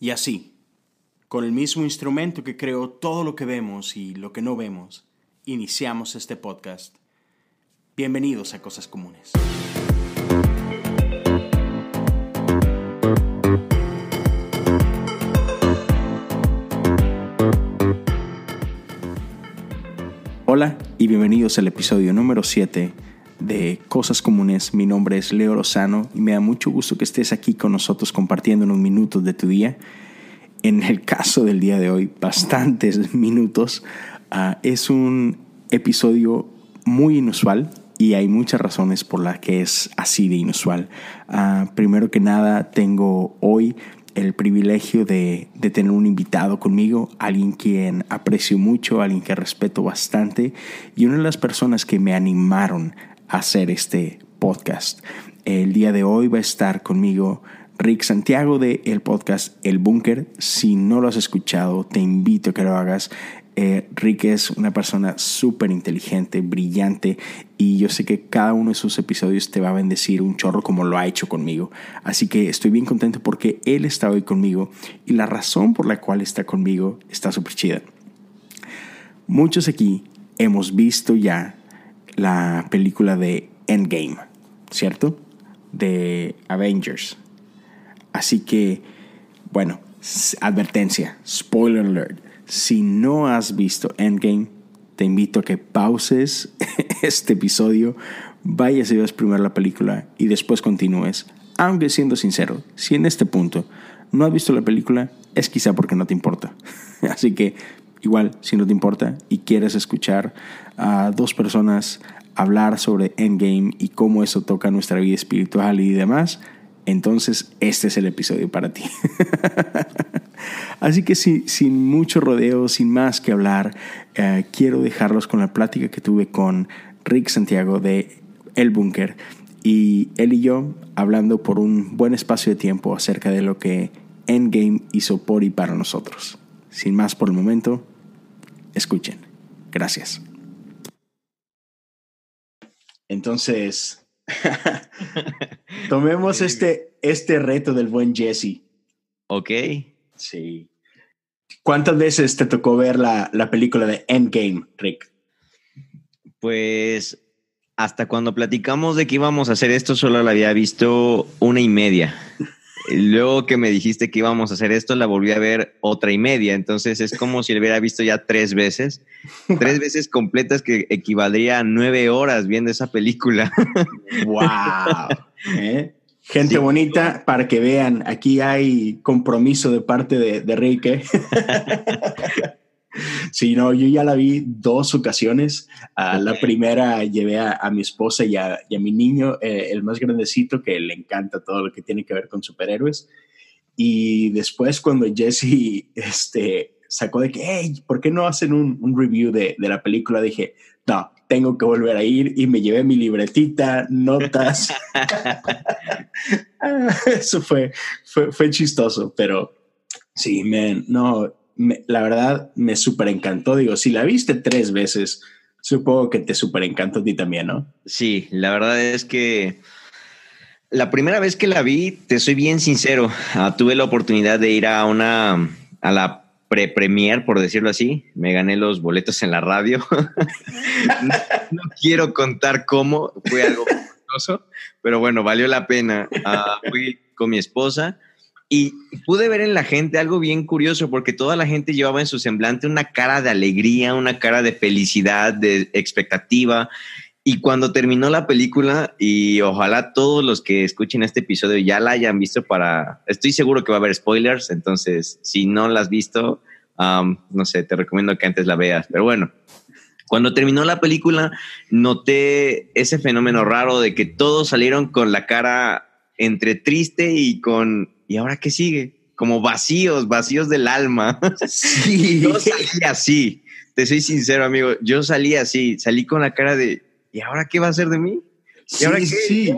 Y así, con el mismo instrumento que creó todo lo que vemos y lo que no vemos, iniciamos este podcast. Bienvenidos a Cosas Comunes. Hola y bienvenidos al episodio número 7 de Cosas Comunes. Mi nombre es Leo Lozano y me da mucho gusto que estés aquí con nosotros compartiendo unos minutos de tu día. En el caso del día de hoy, bastantes minutos. Ah, es un episodio muy inusual y hay muchas razones por las que es así de inusual. Ah, primero que nada, tengo hoy el privilegio de, de, tener un invitado conmigo, alguien quien aprecio mucho, alguien que respeto bastante y una de las personas que me animaron hacer este podcast. El día de hoy va a estar conmigo Rick Santiago de el podcast El Búnker. Si no lo has escuchado, te invito a que lo hagas. Eh, Rick es una persona súper inteligente, brillante y yo sé que cada uno de sus episodios te va a bendecir un chorro como lo ha hecho conmigo. Así que estoy bien contento porque él está hoy conmigo y la razón por la cual está conmigo está súper chida. Muchos aquí hemos visto ya la película de Endgame, ¿cierto? De Avengers. Así que, bueno, advertencia, spoiler alert si no has visto Endgame, te invito a que pauses este episodio, vayas y veas primero la película y después continúes. Aunque siendo sincero, si en este punto no has visto la película, es quizá porque no te importa. Así que igual, si no te importa y quieres escuchar a dos personas hablar sobre Endgame y cómo eso toca nuestra vida espiritual y demás, entonces este es el episodio para ti. Así que sin mucho rodeo, sin más que hablar, eh, quiero dejarlos con la plática que tuve con Rick Santiago de El Búnker y él y yo hablando por un buen espacio de tiempo acerca de lo que Endgame hizo por y para nosotros. Sin más por el momento, escuchen. Gracias. Entonces, tomemos este, este reto del buen Jesse. Ok. Sí. ¿Cuántas veces te tocó ver la, la película de Endgame, Rick? Pues hasta cuando platicamos de que íbamos a hacer esto, solo la había visto una y media. Luego que me dijiste que íbamos a hacer esto, la volví a ver otra y media. Entonces es como si la hubiera visto ya tres veces. tres veces completas que equivaldría a nueve horas viendo esa película. ¡Wow! ¿Eh? Gente bonita, para que vean, aquí hay compromiso de parte de, de Rick. ¿eh? sí, no, yo ya la vi dos ocasiones. Uh, la primera llevé a, a mi esposa y a, y a mi niño, eh, el más grandecito, que le encanta todo lo que tiene que ver con superhéroes. Y después cuando Jesse este, sacó de que, hey, ¿por qué no hacen un, un review de, de la película? Dije, no, tengo que volver a ir y me llevé mi libretita, notas. Eso fue, fue, fue, chistoso, pero sí, man, no, la verdad me súper encantó. Digo, si la viste tres veces, supongo que te súper encantó a ti también, ¿no? Sí, la verdad es que la primera vez que la vi, te soy bien sincero, uh, tuve la oportunidad de ir a una, a la pre-premier, por decirlo así. Me gané los boletos en la radio. no, quiero contar cómo, fue algo costoso, pero bueno, valió la pena. Uh, fui con mi esposa y pude ver en la gente algo bien curioso, porque toda la gente llevaba en su semblante una cara de alegría, una cara de felicidad, de expectativa. Y cuando terminó la película, y ojalá todos los que escuchen este episodio ya la hayan visto para... Estoy seguro que va a haber spoilers, entonces si no la has visto, um, no sé, te recomiendo que antes la veas. Pero bueno, cuando terminó la película, noté ese fenómeno raro de que todos salieron con la cara entre triste y con... ¿Y ahora qué sigue? Como vacíos, vacíos del alma. Sí. Yo salí así, te soy sincero, amigo. Yo salí así, salí con la cara de ¿y ahora qué va a hacer de mí? ¿Y sí, ahora qué? sí.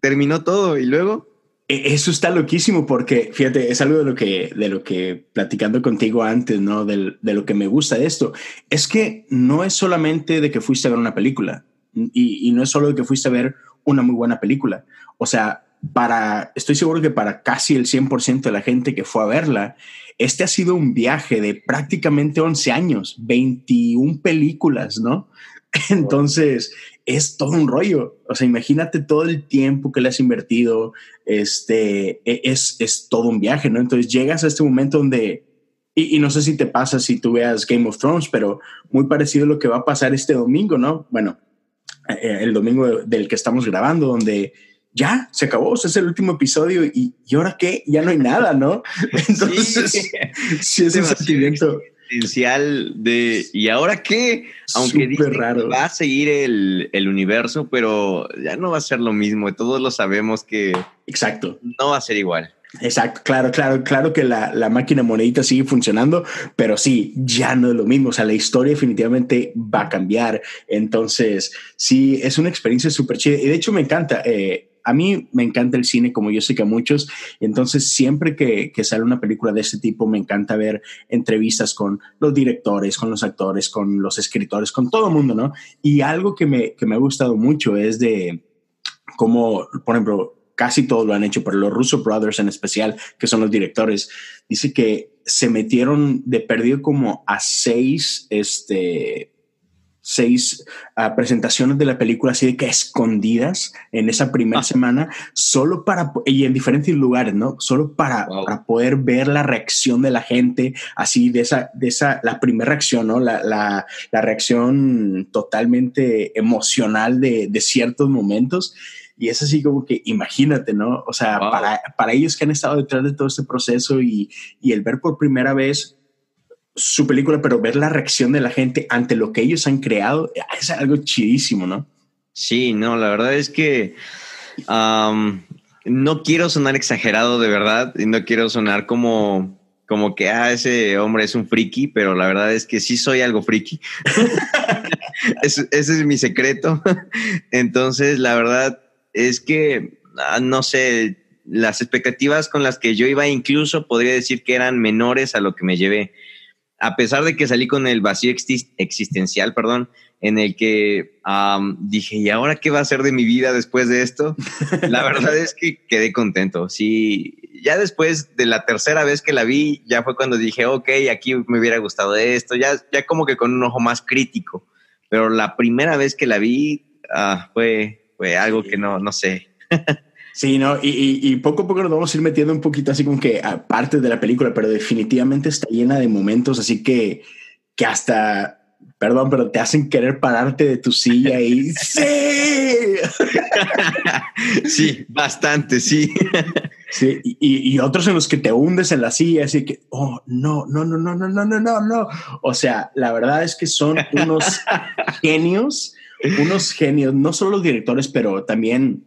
Terminó todo y luego. Eso está loquísimo porque, fíjate, es algo de lo que, de lo que platicando contigo antes, ¿no? De, de lo que me gusta de esto. Es que no es solamente de que fuiste a ver una película y, y no es solo de que fuiste a ver una muy buena película. O sea, para, estoy seguro que para casi el 100% de la gente que fue a verla, este ha sido un viaje de prácticamente 11 años, 21 películas, ¿no? Entonces, es todo un rollo. O sea, imagínate todo el tiempo que le has invertido. Este e, es, es todo un viaje, ¿no? Entonces llegas a este momento donde, y, no sé si te pasa si tú veas Game of Thrones, pero muy parecido a lo que va a pasar este domingo, ¿no? Bueno, eh, el domingo del que estamos grabando, donde ya se acabó, es el último episodio y, y ahora qué, ya no hay nada, ¿no? Entonces, sí, es un sentimiento de ¿y ahora qué? Aunque raro. va a seguir el, el, universo, pero ya no va a ser lo mismo. Todos lo sabemos que. Exacto. No va a ser igual. Exacto, claro, claro, claro que la, la, máquina monedita sigue funcionando, pero sí, ya no es lo mismo. O sea, la historia definitivamente va a cambiar. Entonces, sí, es una experiencia súper chida. Y de hecho, me encanta. Eh, a mí me encanta el cine, como yo sé que a muchos. Entonces, siempre que, que, sale una película de este tipo, me encanta ver entrevistas con los directores, con los actores, con los escritores, con todo el mundo, ¿no? Y algo que me, que me ha gustado mucho es de cómo, por ejemplo, casi todos lo han hecho, pero los Russo Brothers en especial, que son los directores, dice que se metieron de perdido como a seis, este, seis uh, presentaciones de la película así de que escondidas en esa primera ah. semana, solo para, y en diferentes lugares, ¿no? Solo para, para, poder ver la reacción de la gente, así de esa, de esa, la primera reacción, ¿no? La, la, la reacción totalmente emocional de, de ciertos momentos. Y es así como que imagínate, ¿no? O sea, para, para, ellos que han estado detrás de todo este proceso y, y, el ver por primera vez su película, pero ver la reacción de la gente ante lo que ellos han creado, es algo chidísimo, ¿no? Sí, no, la verdad es que no quiero sonar exagerado de verdad y no quiero sonar como, como que, ah, ese hombre es un friki, pero la verdad es que sí soy algo friki. ese es mi secreto. Entonces, la verdad, es que, ah, no sé, las expectativas con las que yo iba incluso podría decir que eran menores a lo que me llevé. A pesar de que salí con el vacío existencial, perdón, en el que dije, ¿y ahora qué va a ser de mi vida después de esto? La verdad es que quedé contento. Sí, ya después de la tercera vez que la vi, ya fue cuando dije, ok, aquí me hubiera gustado esto, ya, ya como que con un ojo más crítico. Pero la primera vez que la vi ah, fue, fue algo que no, no sé. Sí, no, y, y, poco a poco nos vamos a ir metiendo un poquito así como que aparte de la película, pero definitivamente está llena de momentos así que, que hasta, perdón, pero te hacen querer pararte de tu silla y sí. sí, bastante, sí. Sí, y, y, otros en los que te hundes en la silla, así que, oh, no, no, no, no, no, no, no, no, no. O sea, la verdad es que son unos genios unos genios, no solo los directores, pero también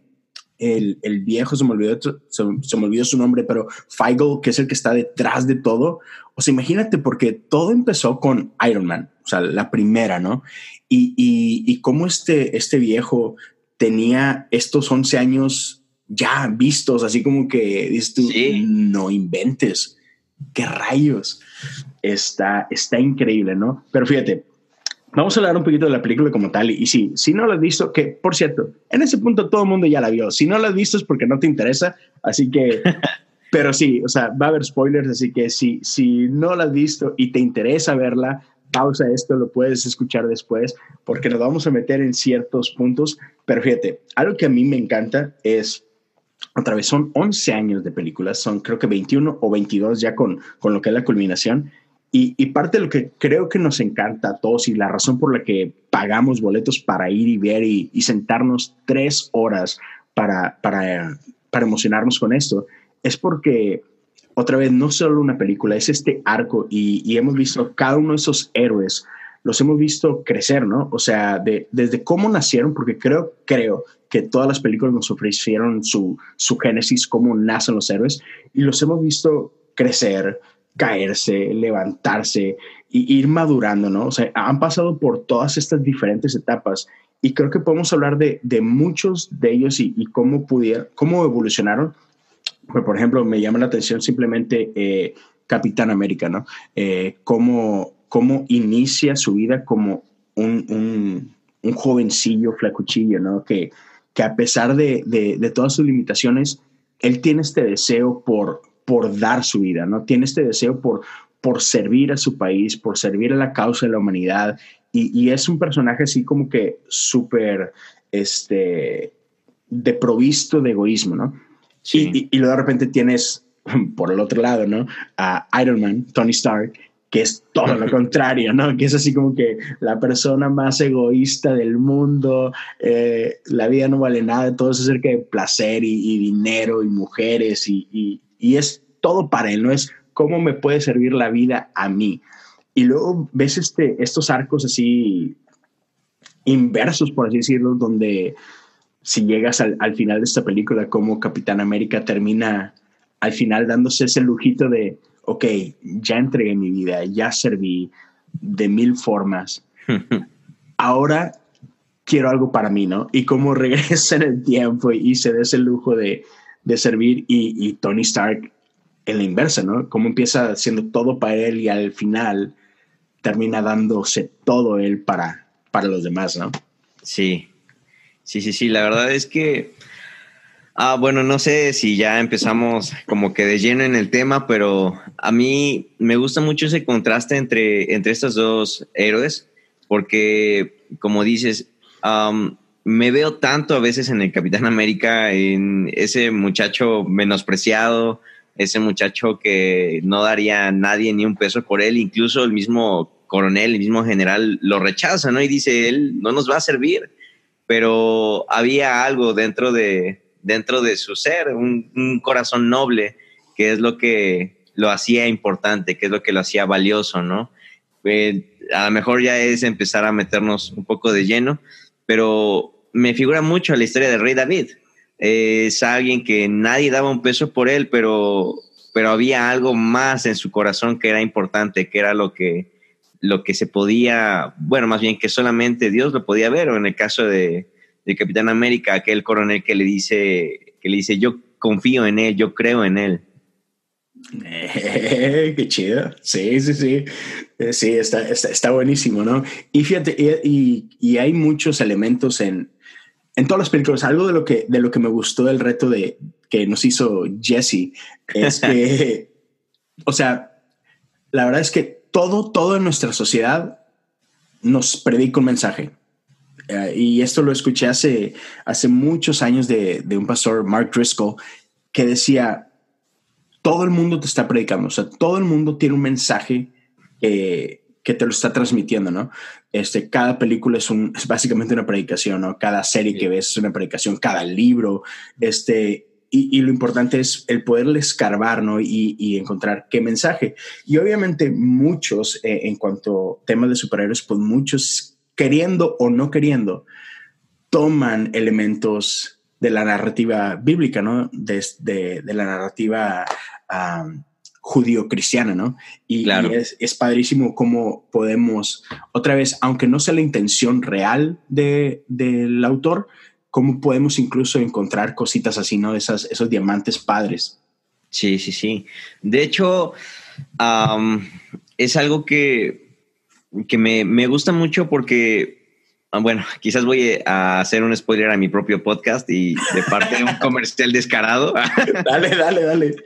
el, el viejo, se me, olvidó, se, me olvidó su nombre, pero Feigl, que es el que está detrás de todo. O sea, imagínate, porque todo empezó con Iron Man, o sea, la primera, ¿no? Y, y, y cómo este, este viejo tenía estos 11 años ya vistos, así como que dices tú, no inventes, qué rayos. Está, está increíble, ¿no? Pero fíjate, Vamos a hablar un poquito de la película como tal. Y, sí, si no la has visto, que por cierto, en ese punto todo el mundo ya la vio. Si no la has visto es porque no te interesa. Así que, pero sí, o sea, va a haber spoilers. Así que si, si no la has visto y te interesa verla, pausa esto, lo puedes escuchar después, porque nos vamos a meter en ciertos puntos. Pero fíjate, algo que a mí me encanta es, otra vez, son 11 años de películas, son creo que 21 o 22 ya con, con lo que es la culminación. Y, parte de lo que creo que nos encanta a todos y la razón por la que pagamos boletos para ir y ver y, sentarnos tres horas para, para, para emocionarnos con esto es porque, otra vez, no solo una película, es este arco y, hemos visto cada uno de esos héroes, los hemos visto crecer, ¿no? O sea, de, desde cómo nacieron, porque creo, creo que todas las películas nos ofrecieron su, su génesis, cómo nacen los héroes, y los hemos visto crecer, caerse, levantarse y ir madurando, ¿no? O sea, han pasado por todas estas diferentes etapas y creo que podemos hablar de, de muchos de ellos y, cómo pudieron, cómo evolucionaron. Pues, por ejemplo, me llama la atención simplemente eh, Capitán América, ¿no? Eh, cómo, cómo inicia su vida como un, un, jovencillo flacuchillo, ¿no? Que, que a pesar de, de, todas sus limitaciones, él tiene este deseo por, por dar su vida, ¿no? Tiene este deseo por, por servir a su país, por servir a la causa de la humanidad. Y, y es un personaje así como que súper, este, de provisto de egoísmo, ¿no? Sí. Y, y, y, luego de repente tienes, por el otro lado, ¿no? A Iron Man, Tony Stark, que es todo lo contrario, ¿no? Que es así como que la persona más egoísta del mundo, eh, la vida no vale nada, todo es acerca de placer y, dinero y mujeres y, y, y, es todo para él, no es cómo me puede servir la vida a mí. Y luego ves este, estos arcos así inversos, por así decirlo, donde si llegas al, al final de esta película, como Capitán América termina al final dándose ese lujito de ok, ya entregué mi vida, ya serví de mil formas. Ahora quiero algo para mí, ¿no? Y como regresa en el tiempo y se da ese lujo de, de servir y, Tony Stark en la inversa, ¿no? Como empieza haciendo todo para él y al final termina dándose todo él para, para los demás, ¿no? Sí, sí, sí, sí. La verdad es que Ah, bueno, no sé si ya empezamos como que de lleno en el tema, pero a mí me gusta mucho ese contraste entre, entre estos dos héroes, porque como dices, me veo tanto a veces en el Capitán América, en ese muchacho menospreciado, ese muchacho que no daría a nadie ni un peso por él, incluso el mismo coronel, el mismo general lo rechaza, ¿no? Y dice, él no nos va a servir, pero había algo dentro de, dentro de su ser, un, corazón noble, que es lo que lo hacía importante, que es lo que lo hacía valioso, ¿no? Eh, a lo mejor ya es empezar a meternos un poco de lleno, pero me figura mucho la historia del rey David. es alguien que nadie daba un peso por él, pero, pero había algo más en su corazón que era importante, que era lo que, lo que se podía, bueno, más bien que solamente Dios lo podía ver, o en el caso de, Capitán América, aquel coronel que le dice, que le dice, yo confío en él, yo creo en él. Eh, qué chido. Sí, sí, sí. Eh, sí, está, está, buenísimo, ¿no? Y fíjate, y, y, hay muchos elementos en, en todas las películas. Algo de lo que, de lo que me gustó del reto de, que nos hizo Jesse es que, o sea, la verdad es que todo, todo en nuestra sociedad nos predica un mensaje. Eh, y esto lo escuché hace, hace muchos años de, de, un pastor, Mark Driscoll, que decía, todo el mundo te está predicando, o sea, todo el mundo tiene un mensaje que te lo está transmitiendo, ¿no? Este, cada película es, un, es básicamente una predicación, ¿no? Cada serie que ves es una predicación, cada libro, este, y, y, lo importante es el poderle escarbar, ¿no? Y, y encontrar qué mensaje. Y obviamente muchos, eh, en cuanto a temas de superhéroes, pues muchos queriendo o no queriendo, toman elementos de la narrativa bíblica, ¿no? De, de, la narrativa judío-cristiana, ¿no? Y, es, es, padrísimo cómo podemos, otra vez, aunque no sea la intención real de, del autor, cómo podemos incluso encontrar cositas así, ¿no? Esas, esos diamantes padres. Sí, sí, sí. De hecho, es algo que que me, me gusta mucho porque, ah, bueno, quizás voy a hacer un spoiler a mi propio podcast y de parte de un comercial descarado. dale, dale, dale.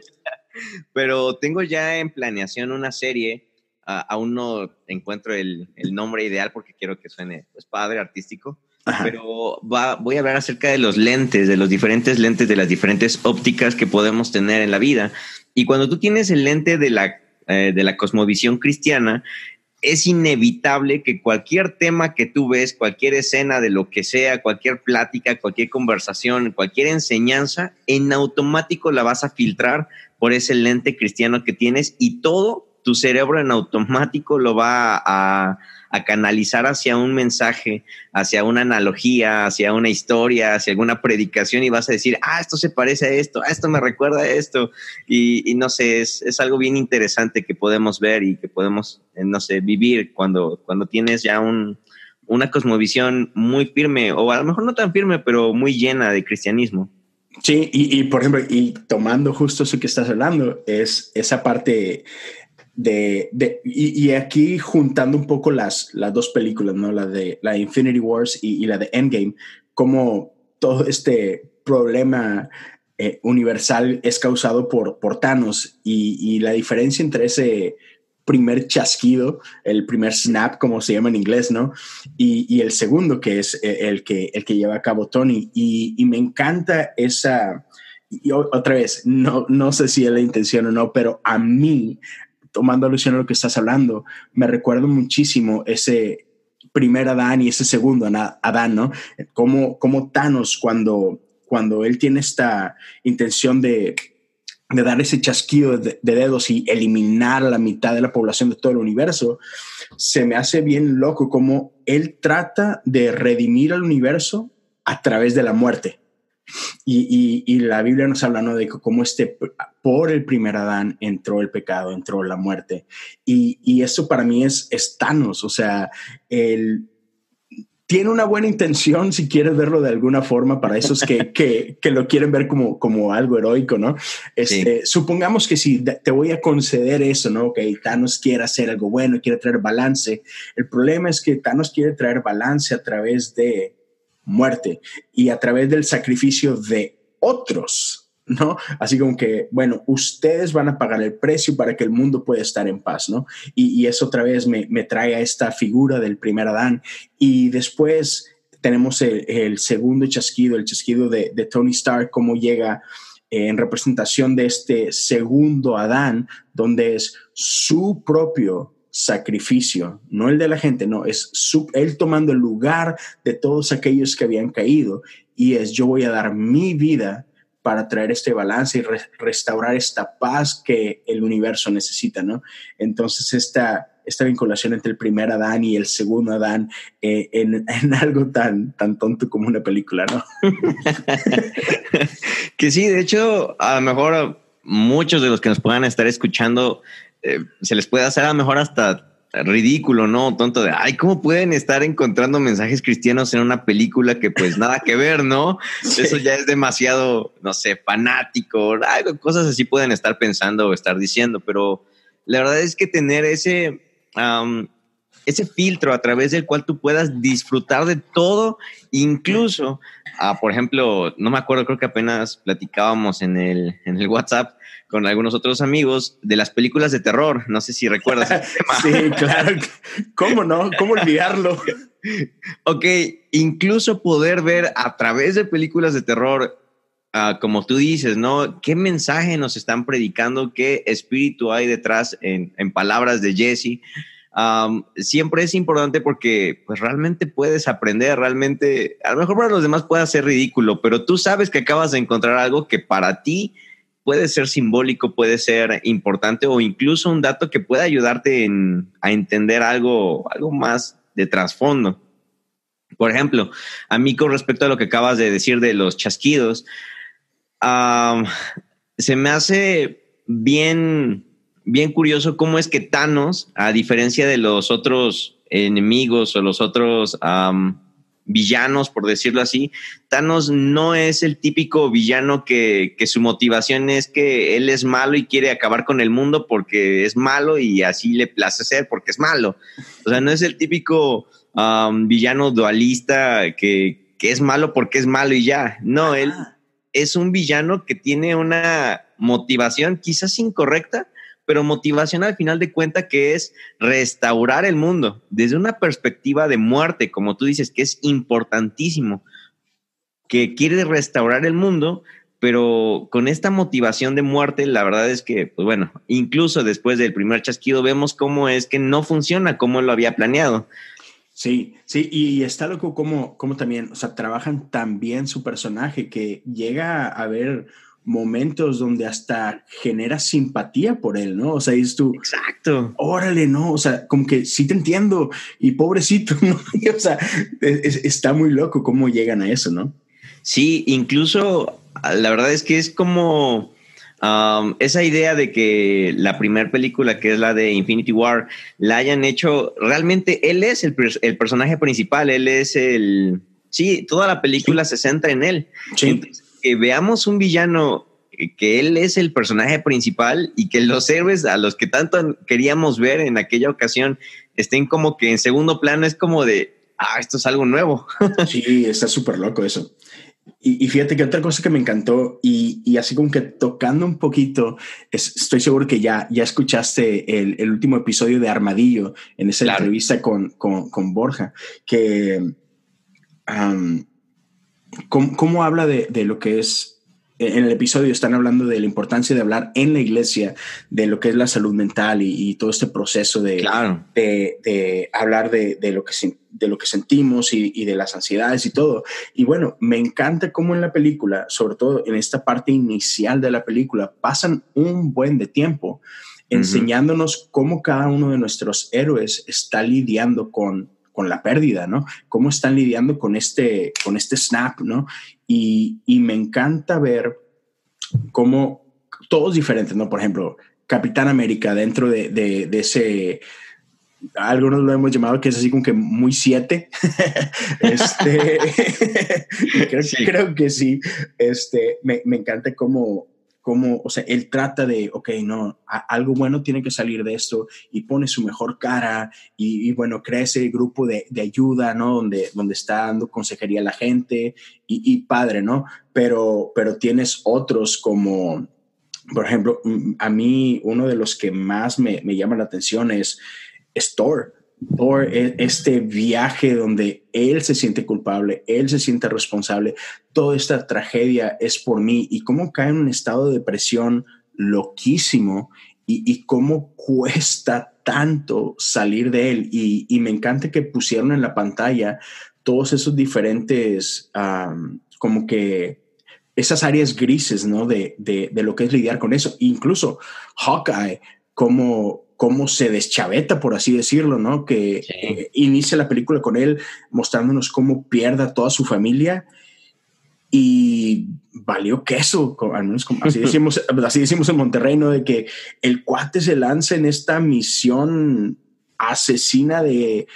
Pero tengo ya en planeación una serie. Uh, aún no encuentro el, el, nombre ideal porque quiero que suene pues, padre, artístico. Pero va, voy a hablar acerca de los lentes, de los diferentes lentes, de las diferentes ópticas que podemos tener en la vida. Y cuando tú tienes el lente de la, eh, de la cosmovisión cristiana, es inevitable que cualquier tema que tú ves, cualquier escena de lo que sea, cualquier plática, cualquier conversación, cualquier enseñanza, en automático la vas a filtrar por ese lente cristiano que tienes y todo tu cerebro en automático lo va a, canalizar hacia un mensaje, hacia una analogía, hacia una historia, hacia alguna predicación y vas a decir, ah, esto se parece a esto, ah, esto me recuerda a esto. Y, no sé, es, es, algo bien interesante que podemos ver y que podemos, eh, no sé, vivir cuando, cuando tienes ya un, una cosmovisión muy firme, o a lo mejor no tan firme, pero muy llena de cristianismo. Sí, y, y, por ejemplo, y tomando justo eso que estás hablando, es esa parte de, de y, aquí juntando un poco las, las dos películas, ¿no? La de la Infinity Wars y, y la de Endgame, como todo este problema eh, universal es causado por, por Thanos y, la diferencia entre ese primer chasquido, el primer snap, como se llama en inglés, ¿no? Y, el segundo, que es eh, el que, el que lleva a cabo Tony. Y, me encanta esa, y otra vez, no, no sé si es la intención o no, pero a mí, tomando alusión a lo que estás hablando, me recuerdo muchísimo ese primer Adán y ese segundo Adán, ¿no? Como, como Thanos cuando, cuando él tiene esta intención de de dar ese chasquido de, dedos y eliminar a la mitad de la población de todo el universo, se me hace bien loco como él trata de redimir al universo a través de la muerte. Y, la Biblia nos habla de cómo este, por el primer Adán entró el pecado, entró la muerte. Y, y eso para mí es, es Thanos, o sea, el, tiene una buena intención, si quieres verlo de alguna forma, para esos que, que, que lo quieren ver como, como algo heroico, ¿no? Este, Supongamos que si te voy a conceder eso, ¿no? Que Thanos quiere hacer algo bueno, quiere traer balance. El problema es que Thanos quiere traer balance a través de muerte y a través del sacrificio de otros. ¿No? Así como que, bueno, ustedes van a pagar el precio para que el mundo pueda estar en paz, ¿no? Y, eso otra vez me, trae a esta figura del primer Adán. Y después tenemos el, segundo chasquido, el chasquido de, Tony Stark, cómo llega eh, en representación de este segundo Adán, donde es su propio sacrificio, no el de la gente, no, es su, él tomando el lugar de todos aquellos que habían caído y es yo voy a dar mi vida para traer este balance y restaurar esta paz que el universo necesita, ¿no? Entonces, esta, esta vinculación entre el primer Adán y el segundo Adán eh, en, algo tan, tan tonto como una película, ¿no? que sí, de hecho, a lo mejor muchos de los que nos puedan estar escuchando eh, se les puede hacer a lo mejor hasta ridículo, ¿no? Tonto de, ay, ¿cómo pueden estar encontrando mensajes cristianos en una película que pues nada que ver, ¿no? Eso ya es demasiado, no sé, fanático, cosas así pueden estar pensando o estar diciendo, pero la verdad es que tener ese, ese filtro a través del cual tú puedas disfrutar de todo, incluso, ah, por ejemplo, no me acuerdo, creo que apenas platicábamos en el, en el WhatsApp con algunos otros amigos de las películas de terror. No sé si recuerdas. sí, claro. ¿Cómo no? ¿Cómo olvidarlo? ok, incluso poder ver a través de películas de terror, ah, como tú dices, ¿no? ¿Qué mensaje nos están predicando? ¿Qué espíritu hay detrás en, palabras de Jesse? siempre es importante porque pues realmente puedes aprender, realmente, a lo mejor para los demás puede ser ridículo, pero tú sabes que acabas de encontrar algo que para ti puede ser simbólico, puede ser importante o incluso un dato que pueda ayudarte a entender algo, algo más de trasfondo. Por ejemplo, a mí con respecto a lo que acabas de decir de los chasquidos, se me hace bien, bien curioso cómo es que Thanos, a diferencia de los otros enemigos o los otros villanos, por decirlo así. Thanos no es el típico villano que, su motivación es que él es malo y quiere acabar con el mundo porque es malo y así le place ser porque es malo. O sea, no es el típico um, villano dualista que, que, es malo porque es malo y ya. No, él es un villano que tiene una motivación quizás incorrecta, pero motivación al final de cuenta que es restaurar el mundo desde una perspectiva de muerte, como tú dices, que es importantísimo, que quiere restaurar el mundo, pero con esta motivación de muerte, la verdad es que, pues bueno, incluso después del primer chasquido vemos cómo es que no funciona como lo había planeado. Sí, sí, y está loco como, como también, o sea, trabajan tan bien su personaje que llega a ver momentos donde hasta genera simpatía por él, ¿no? O sea, dices tú, exacto, órale, ¿no? O sea, como que sí te entiendo y pobrecito, ¿no? o sea, está muy loco cómo llegan a eso, ¿no? Sí, incluso la verdad es que es como um, esa idea de que la primera película, que es la de Infinity War, la hayan hecho, realmente él es el, personaje principal, él es el... Sí, toda la película se centra en él. Sí que veamos un villano que él es el personaje principal y que los héroes a los que tanto queríamos ver en aquella ocasión estén como que en segundo plano es como de, ah, esto es algo nuevo. sí, está súper loco eso. Y, fíjate que otra cosa que me encantó y, así como que tocando un poquito, estoy seguro que ya, ya escuchaste el, último episodio de Armadillo en esa entrevista con, con, Borja, que ¿cómo, habla de, de, lo que es en el episodio están hablando de la importancia de hablar en la iglesia de lo que es la salud mental y, todo este proceso de, de, hablar de, lo que, de lo que sentimos y, de las ansiedades y todo. Y bueno, me encanta cómo en la película, sobre todo en esta parte inicial de la película, pasan un buen de tiempo enseñándonos cómo cada uno de nuestros héroes está lidiando con, con la pérdida, ¿no? Cómo están lidiando con este, con este snap, ¿no? Y, me encanta ver cómo todos diferentes, ¿no? Por ejemplo, Capitán América dentro de, ese, algunos lo hemos llamado que es así como que muy siete. este, creo, que sí. Este, me, me encanta cómo, cómo, o sea, él trata de, ok, no, algo bueno tiene que salir de esto y pone su mejor cara y, bueno, crea ese grupo de, ayuda, ¿no? Donde, donde está dando consejería a la gente y, padre, ¿no? Pero, pero tienes otros como, por ejemplo, a mí uno de los que más me, me llama la atención es, es Thor e, este viaje donde él se siente culpable, él se siente responsable, toda esta tragedia es por mí y cómo cae en un estado de depresión loquísimo y, cómo cuesta tanto salir de él. Y, me encanta que pusieron en la pantalla todos esos diferentes, como que esas áreas grises, ¿no? De, de, de, lo que es lidiar con eso. Incluso Hawkeye, como cómo se deschaveta, por así decirlo, ¿no? Que eh, inicia la película con él mostrándonos cómo pierde a toda su familia y valió queso, al menos como, así, decimos, así decimos en Monterrey, ¿no? De que el cuate se lanza en esta misión asesina de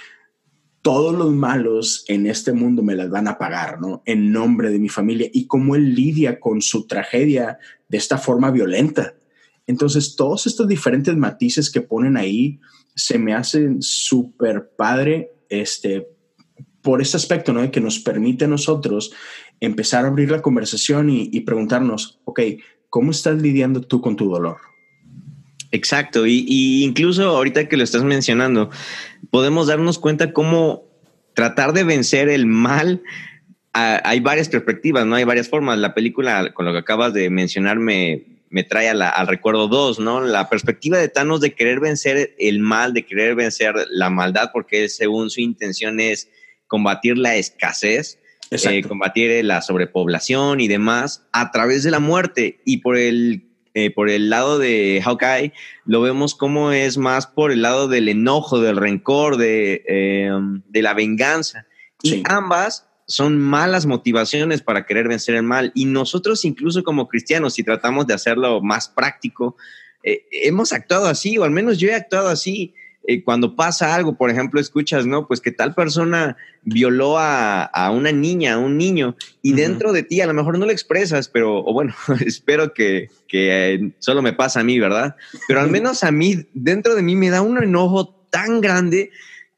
todos los malos en este mundo me las van a pagar, ¿no? En nombre de mi familia y cómo él lidia con su tragedia de esta forma violenta entonces, todos estos diferentes matices que ponen ahí se me hacen súper padre este, por ese aspecto, ¿no? De que nos permite a nosotros empezar a abrir la conversación y, preguntarnos, ok, ¿cómo estás lidiando tú con tu dolor? Exacto, y, incluso ahorita que lo estás mencionando, podemos darnos cuenta cómo tratar de vencer el mal. hay varias perspectivas, ¿no? Hay varias formas. La película, con lo que acabas de mencionar, me, me trae al recuerdo dos, ¿no? La perspectiva de Thanos de querer vencer el mal, de querer vencer la maldad, porque según su intención es combatir la escasez, eh, combatir la sobrepoblación y demás a través de la muerte. Y por el, eh, por el lado de Hawkeye, lo vemos como es más por el lado del enojo, del rencor, de, eh, de la venganza. Y ambas son malas motivaciones para querer vencer el mal. Y nosotros incluso como cristianos, si tratamos de hacerlo más práctico, eh, hemos actuado así, o al menos yo he actuado así. Eh, cuando pasa algo, por ejemplo, escuchas, ¿no? Pues que tal persona violó a, una niña, a un niño, y dentro de ti a lo mejor no lo expresas, pero, o bueno, espero que, que eh, solo me pasa a mí, ¿verdad? Pero al menos a mí, dentro de mí me da un enojo tan grande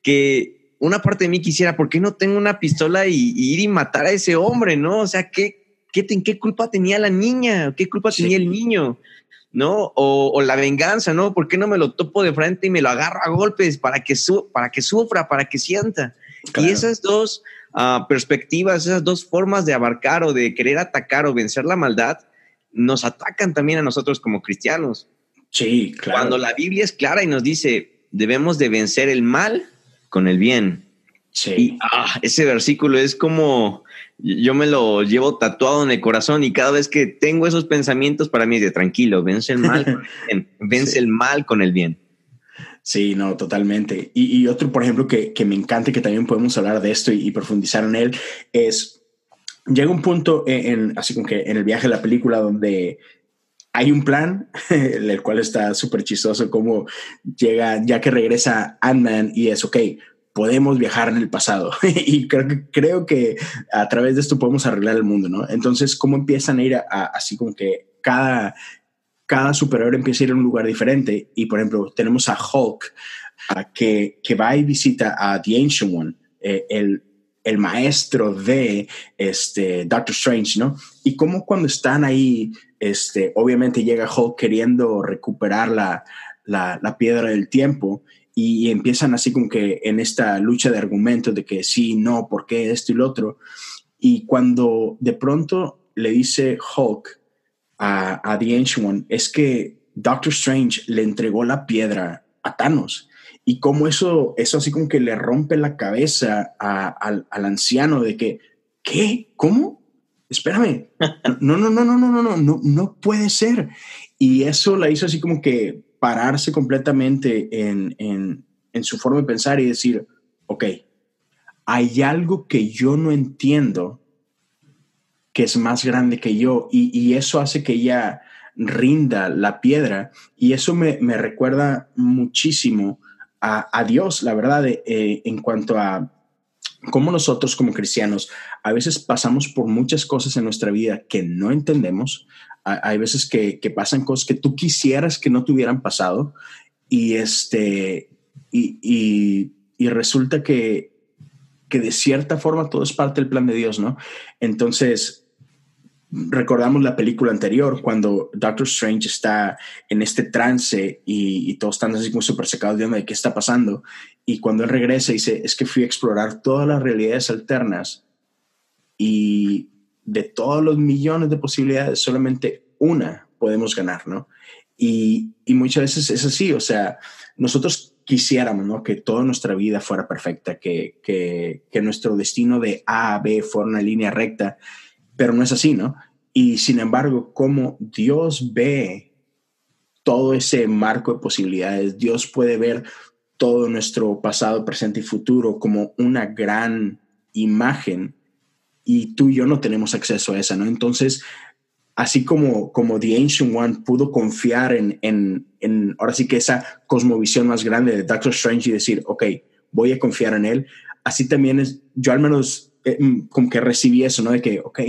que una parte de mí quisiera, ¿por qué no tengo una pistola y, ir y matar a ese hombre, no? O sea, ¿qué, qué, qué culpa tenía la niña? ¿Qué culpa tenía el niño? ¿No? O, la venganza, ¿no? ¿Por qué no me lo topo de frente y me lo agarro a golpes para que, su para que sufra, para que sienta? Y esas dos ah, perspectivas, esas dos formas de abarcar o de querer atacar o vencer la maldad, nos atacan también a nosotros como cristianos. Sí, claro. Cuando la Biblia es clara y nos dice, debemos de vencer el mal con el bien. Sí. Ah, ese versículo es como yo me lo llevo tatuado en el corazón y cada vez que tengo esos pensamientos para mí es de tranquilo, vence el mal con el bien, vence el mal con el bien. Sí, no, totalmente. Y, otro, por ejemplo, que, me encanta que también podemos hablar de esto y, profundizar en él es, llega un punto en, así como que en el viaje de la película donde hay un plan, el cual está súper chistoso, como llega, ya que regresa Ant-Man y es, ok, podemos viajar en el pasado. y creo que, creo que a través de esto podemos arreglar el mundo, ¿no? Entonces, ¿cómo empiezan a ir así como que cada, cada superhéroe empieza a ir a un lugar diferente? Y, por ejemplo, tenemos a Hulk, que, que va y visita a The Ancient One, eh, el el maestro de este, Doctor Strange, ¿no? Y cómo cuando están ahí, este, obviamente llega Hulk queriendo recuperar la, la, piedra del tiempo y, empiezan así como que en esta lucha de argumentos de que sí, no, por qué esto y lo otro. Y cuando de pronto le dice Hulk a, a The Ancient One, es que Doctor Strange le entregó la piedra a Thanos y cómo eso, eso así como que le rompe la cabeza al, anciano de que, ¿qué? ¿Cómo? Espérame. No, no, no, no, no, no, no, no, no puede ser. Y eso la hizo así como que pararse completamente en, en, en su forma de pensar y decir, ok, hay algo que yo no entiendo que es más grande que yo y, y eso hace que ella rinda la piedra y eso me, me recuerda muchísimo a, Dios, la verdad, eh, en cuanto a cómo nosotros como cristianos a veces pasamos por muchas cosas en nuestra vida que no entendemos. Hay veces que, pasan cosas que tú quisieras que no te hubieran pasado y, este, y, y resulta que, que de cierta forma todo es parte del plan de Dios, ¿no? Entonces, recordamos la película anterior cuando Doctor Strange está en este trance y, todos están así como súper secados de qué está pasando. Y cuando él regresa dice, es que fui a explorar todas las realidades alternas y de todos los millones de posibilidades, solamente una podemos ganar, ¿no? Y, muchas veces es así, o sea, nosotros quisiéramos, ¿no? Que toda nuestra vida fuera perfecta, que, que, que nuestro destino de A a B fuera una línea recta pero no es así, ¿no? Y sin embargo, como Dios ve todo ese marco de posibilidades, Dios puede ver todo nuestro pasado, presente y futuro como una gran imagen y tú y yo no tenemos acceso a esa, ¿no? Entonces, así como, como The Ancient One pudo confiar en, en, en, ahora sí que esa cosmovisión más grande de Doctor Strange y decir, ok, voy a confiar en él, así también es, yo al menos eh, como que recibí eso, ¿no? De que, ok,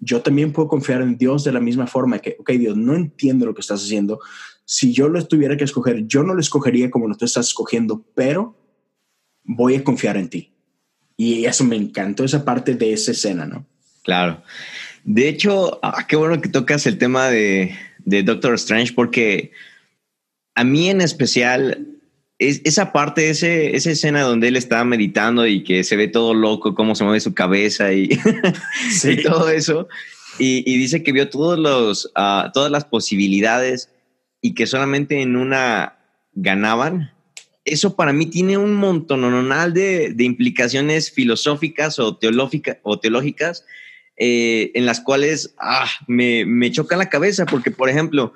yo también puedo confiar en Dios de la misma forma que, ok, Dios, no entiendo lo que estás haciendo. Si yo lo tuviera que escoger, yo no lo escogería como lo tú estás escogiendo, pero voy a confiar en ti. Y eso me encantó, esa parte de esa escena, ¿no? Claro. De hecho, ah, qué bueno que tocas el tema de, de Doctor Strange, porque a mí en especial es, esa parte, ese, esa escena donde él está meditando y que se ve todo loco, cómo se mueve su cabeza y, todo eso. Y, dice que vio todos los, ah, todas las posibilidades y que solamente en una ganaban. Eso para mí tiene un montón de, de implicaciones filosóficas o, teológica, o teológicas eh, en las cuales ah, me, me choca la cabeza porque, por ejemplo,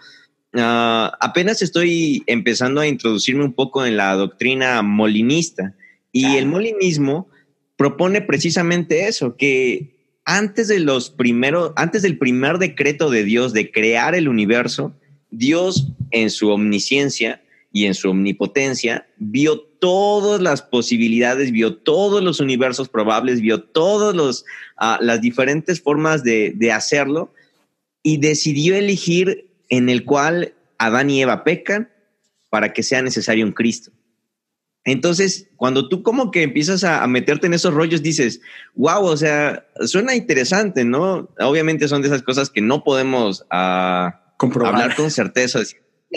Ah, apenas estoy empezando a introducirme un poco en la doctrina molinista y el molinismo propone precisamente eso, que antes de los primeros, antes del primer decreto de Dios de crear el universo, Dios en su omnisciencia y en su omnipotencia vio todas las posibilidades, vio todos los universos probables, vio todas ah, las diferentes formas de, de hacerlo y decidió elegir en el cual Adán y Eva pecan para que sea necesario un Cristo. Entonces, cuando tú como que empiezas a, meterte en esos rollos, dices, wow, o sea, suena interesante, ¿no? Obviamente son de esas cosas que no podemos ah, comprobar. hablar con certeza.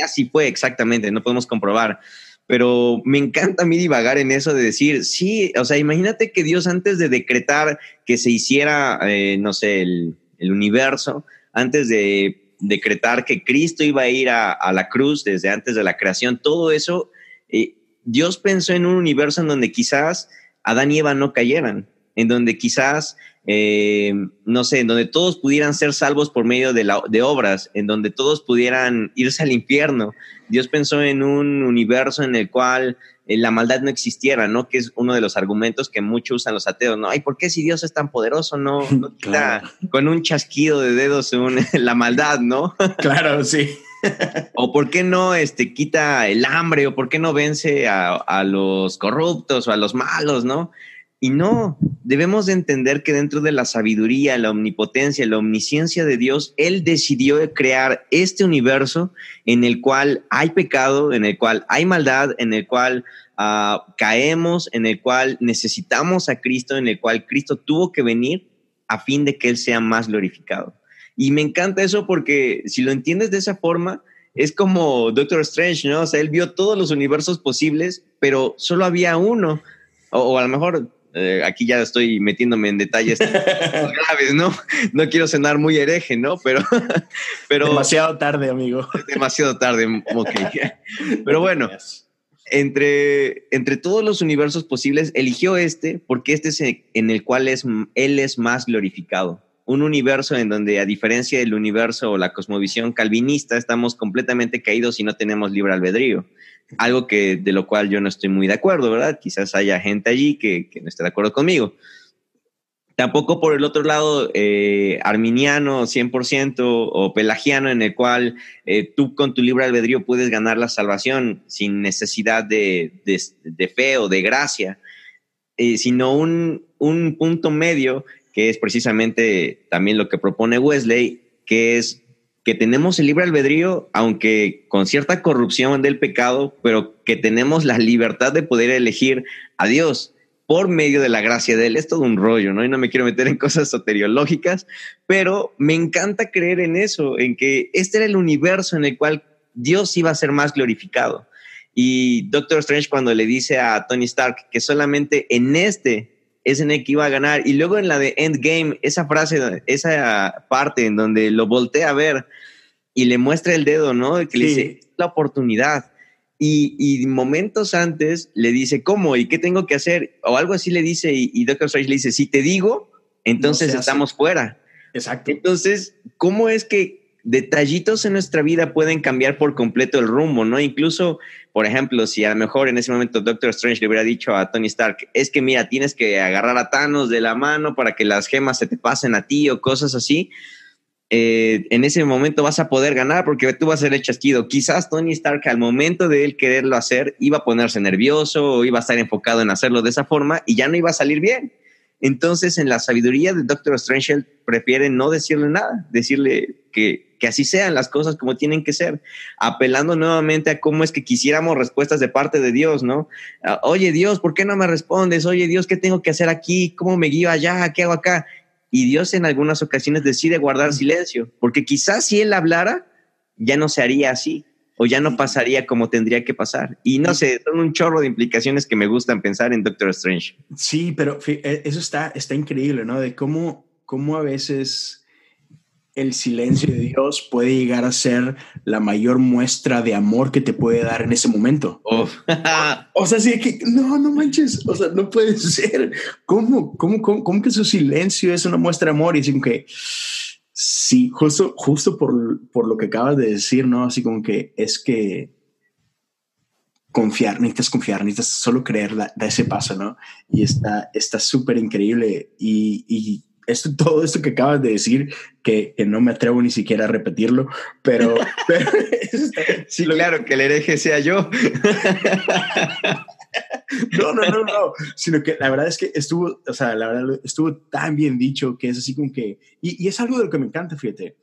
así fue exactamente, no podemos comprobar. Pero me encanta a mí divagar en eso de decir, sí, o sea, imagínate que Dios antes de decretar que se hiciera, eh, no sé, el, el universo, antes de decretar que Cristo iba a ir a, la cruz desde antes de la creación, todo eso, eh, Dios pensó en un universo en donde quizás Adán y Eva no cayeran, en donde quizás, eh, no sé, en donde todos pudieran ser salvos por medio de, la, de obras, en donde todos pudieran irse al infierno. Dios pensó en un universo en el cual eh, la maldad no existiera, ¿no? Que es uno de los argumentos que muchos usan los ateos, ¿no? Ay, ¿por qué si Dios es tan poderoso no, no quita con un chasquido de dedos la maldad, ¿no? claro, sí. o por qué no este, quita el hambre, o por qué no vence a, los corruptos o a los malos, ¿no? Y no, debemos de entender que dentro de la sabiduría, la omnipotencia, la omnisciencia de Dios, Él decidió crear este universo en el cual hay pecado, en el cual hay maldad, en el cual uh, caemos, en el cual necesitamos a Cristo, en el cual Cristo tuvo que venir a fin de que Él sea más glorificado. Y me encanta eso porque si lo entiendes de esa forma, es como Doctor Strange, ¿no? O sea, él vio todos los universos posibles, pero solo había uno. O a lo mejor eh, aquí ya estoy metiéndome en detalles graves, ¿no? No quiero cenar muy hereje, ¿no? Pero, pero demasiado tarde, amigo. Demasiado tarde, ok. Pero bueno, entre, entre todos los universos posibles, eligió este porque este es en el cual es, él es más glorificado. Un universo en donde, a diferencia del universo o la cosmovisión calvinista, estamos completamente caídos y no tenemos libre albedrío algo que de lo cual yo no estoy muy de acuerdo, ¿verdad? Quizás haya gente allí que, no esté de acuerdo conmigo. Tampoco por el otro lado, eh, arminiano 100% o pelagiano, en el cual eh, tú con tu libre albedrío puedes ganar la salvación sin necesidad de, fe o de gracia, eh, sino un, un punto medio que es precisamente también lo que propone Wesley, que es que tenemos el libre albedrío, aunque con cierta corrupción del pecado, pero que tenemos la libertad de poder elegir a Dios por medio de la gracia de Él. Es todo un rollo, ¿no? Y no me quiero meter en cosas soteriológicas, pero me encanta creer en eso, en que este era el universo en el cual Dios iba a ser más glorificado. Y Doctor Strange cuando le dice a Tony Stark que solamente en este es en el que iba a ganar. Y luego en la de Endgame, esa frase, esa parte en donde lo voltea a ver y le muestra el dedo, ¿no? Que le dice, la oportunidad. Y, momentos antes le dice, ¿cómo? ¿Y qué tengo que hacer? O algo así le dice, y, Doctor Strange le dice, si te digo, entonces estamos fuera. Exacto. Entonces, ¿cómo es que detallitos en nuestra vida pueden cambiar por completo el rumbo, ¿no? Incluso, por ejemplo, si a lo mejor en ese momento Doctor Strange le hubiera dicho a Tony Stark, es que mira, tienes que agarrar a Thanos de la mano para que las gemas se te pasen a ti o cosas así, eh, en ese momento vas a poder ganar porque tú vas a ser el chasquido. Quizás Tony Stark al momento de él quererlo hacer iba a ponerse nervioso o iba a estar enfocado en hacerlo de esa forma y ya no iba a salir bien. Entonces, en la sabiduría de Doctor Strange, él prefiere no decirle nada, decirle que que así sean las cosas como tienen que ser, apelando nuevamente a cómo es que quisiéramos respuestas de parte de Dios, ¿no? Ah, Oye Dios, ¿por qué no me respondes? Oye Dios, ¿qué tengo que hacer aquí? ¿Cómo me guío allá? ¿Qué hago acá? Y Dios en algunas ocasiones decide guardar silencio, porque quizás si Él hablara, ya no se haría así o ya no pasaría como tendría que pasar. Y no sé, son un chorro de implicaciones que me gustan pensar en Doctor Strange. Sí, pero e, eso está, está increíble, ¿no? De cómo, cómo a veces el silencio de Dios puede llegar a ser la mayor muestra de amor que te puede dar en ese momento. o sea, sí que no, no manches, o sea, no puede ser. ¿Cómo, cómo, cómo, que su silencio es una muestra de amor? Y así que sí, justo, justo por, por lo que acabas de decir, ¿no? Así como que es que confiar, necesitas confiar, necesitas solo creer, da, ese paso, ¿no? Y está súper increíble y, y esto, todo esto que acabas de decir, que, que, no me atrevo ni siquiera a repetirlo, pero... pero sí, claro, que el hereje sea yo. no, no, no, no, sino que la verdad es que estuvo, o sea, la verdad estuvo tan bien dicho que es así como que... Y, y es algo de lo que me encanta, fíjate,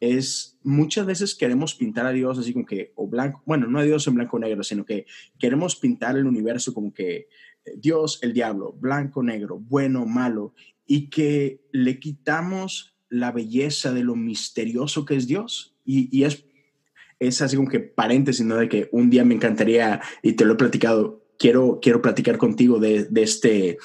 es muchas veces queremos pintar a Dios así como que, o blanco, bueno, no a Dios en blanco o negro, sino que queremos pintar el universo como que eh, Dios, el diablo, blanco, negro, bueno, malo, y que le quitamos la belleza de lo misterioso que es Dios. Y, es, es así como que paréntesis, ¿no? De que un día me encantaría, y te lo he platicado, quiero, quiero platicar contigo de, de este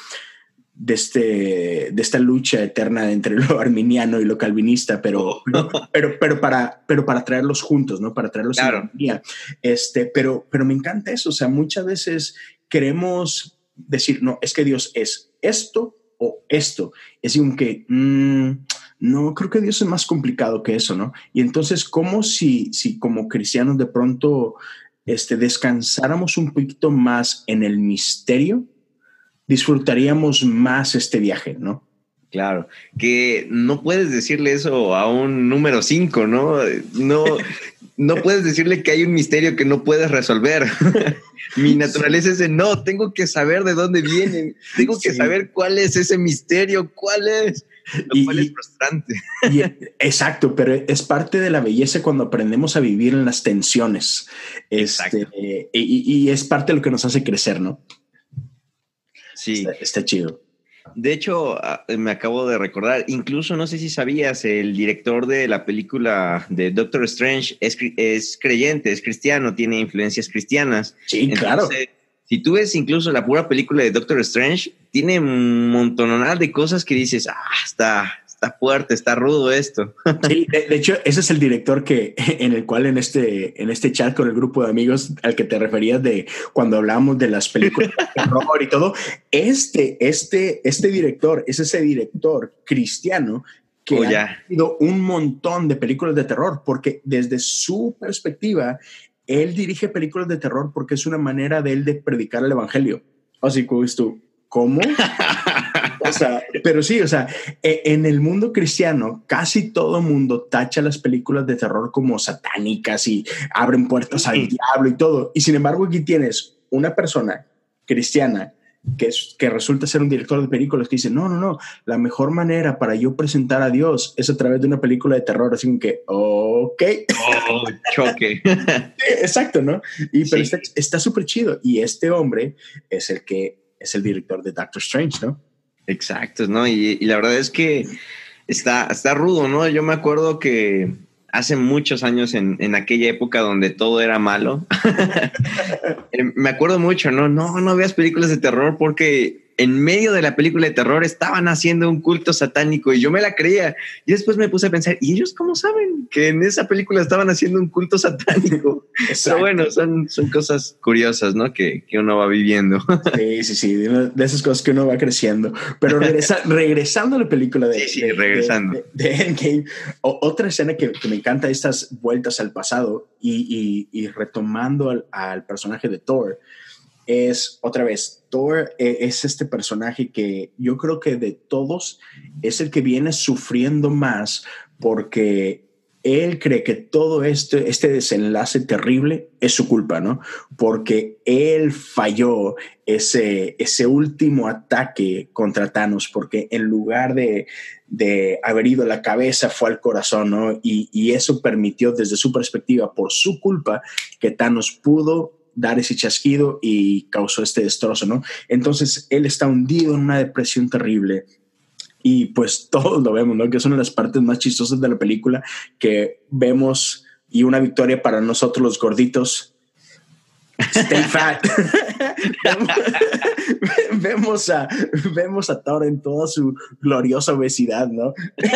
de, este, de esta lucha eterna entre lo arminiano y lo calvinista, pero, pero, pero, para, pero para traerlos juntos, ¿no? Para traerlos en armonía. Este, pero, pero me encanta eso, o sea, muchas veces queremos decir, no, es que Dios es esto esto. Es como que, mm, no, creo que Dios es más complicado que eso, ¿no? Y entonces, ¿cómo si, si como cristianos de pronto este, descansáramos un poquito más en el misterio, disfrutaríamos más este viaje, ¿no? Claro, que no puedes decirle eso a un número 5, ¿no? No, no puedes decirle que hay un misterio que no puedes resolver. Mi naturaleza es de no, tengo que saber de dónde vienen, tengo que saber cuál es ese misterio, cuál es. Lo cual es frustrante. exacto, pero es parte de la belleza cuando aprendemos a vivir en las tensiones. Este, y, es parte de lo que nos hace crecer, ¿no? Sí. está chido. De hecho, me acabo de recordar, incluso no sé si sabías, el director de la película de Doctor Strange es, creyente, es cristiano, tiene influencias cristianas. Sí, claro. Si tú ves incluso la pura película de Doctor Strange, tiene un montón de cosas que dices, ah, está, está fuerte, está rudo esto. Sí, de, hecho, ese es el director que en el cual en este, en este chat con el grupo de amigos al que te referías de cuando hablamos de las películas de terror y todo, este, este, este director es ese director cristiano que oh, ha tenido un montón de películas de terror, porque desde su perspectiva, él dirige películas de terror porque es una manera de él de predicar el evangelio. Así como tú, ¿cómo? o sea, pero sí, o sea, e, en el mundo cristiano, casi todo mundo tacha las películas de terror como satánicas y abren puertas al diablo y todo. Y sin embargo, aquí tienes una persona cristiana que, que resulta ser un director de películas que dice, no, no, no, la mejor manera para yo presentar a Dios es a través de una película de terror, así que, ok. Oh, choque. Exacto, ¿no? Y pero está súper chido. Y este hombre es el que es el director de Doctor Strange, ¿no? Exacto, ¿no? Y, la verdad es que está, está rudo, ¿no? Yo me acuerdo que hace muchos años en, en aquella época donde todo era malo, eh, me acuerdo mucho, ¿no? No, no veas películas de terror porque en medio de la película de terror estaban haciendo un culto satánico y yo me la creía. Y después me puse a pensar, ¿y ellos cómo saben que en esa película estaban haciendo un culto satánico? Pero bueno, son, son cosas curiosas, ¿no? Que, que, uno va viviendo. Sí, sí, sí, de esas cosas que uno va creciendo. Pero regresando a la película de, sí, sí, regresando. de, Endgame, otra escena que, me encanta, estas vueltas al pasado y, y, retomando al, al personaje de Thor es otra vez, Thor eh, es este personaje que yo creo que de todos es el que viene sufriendo más porque él cree que todo este, este desenlace terrible es su culpa, ¿no? Porque él falló ese, ese último ataque contra Thanos, porque en lugar de, de haber ido a la cabeza fue al corazón, ¿no? Y, y eso permitió desde su perspectiva, por su culpa, que Thanos pudo dar ese chasquido y causó este destrozo, ¿no? Entonces él está hundido en una depresión terrible y pues todos lo vemos, ¿no? Que es una de las partes más chistosas de la película que vemos y una victoria para nosotros los gorditos. Stay fat. vemos, a, vemos a Thor en toda su gloriosa obesidad, ¿no?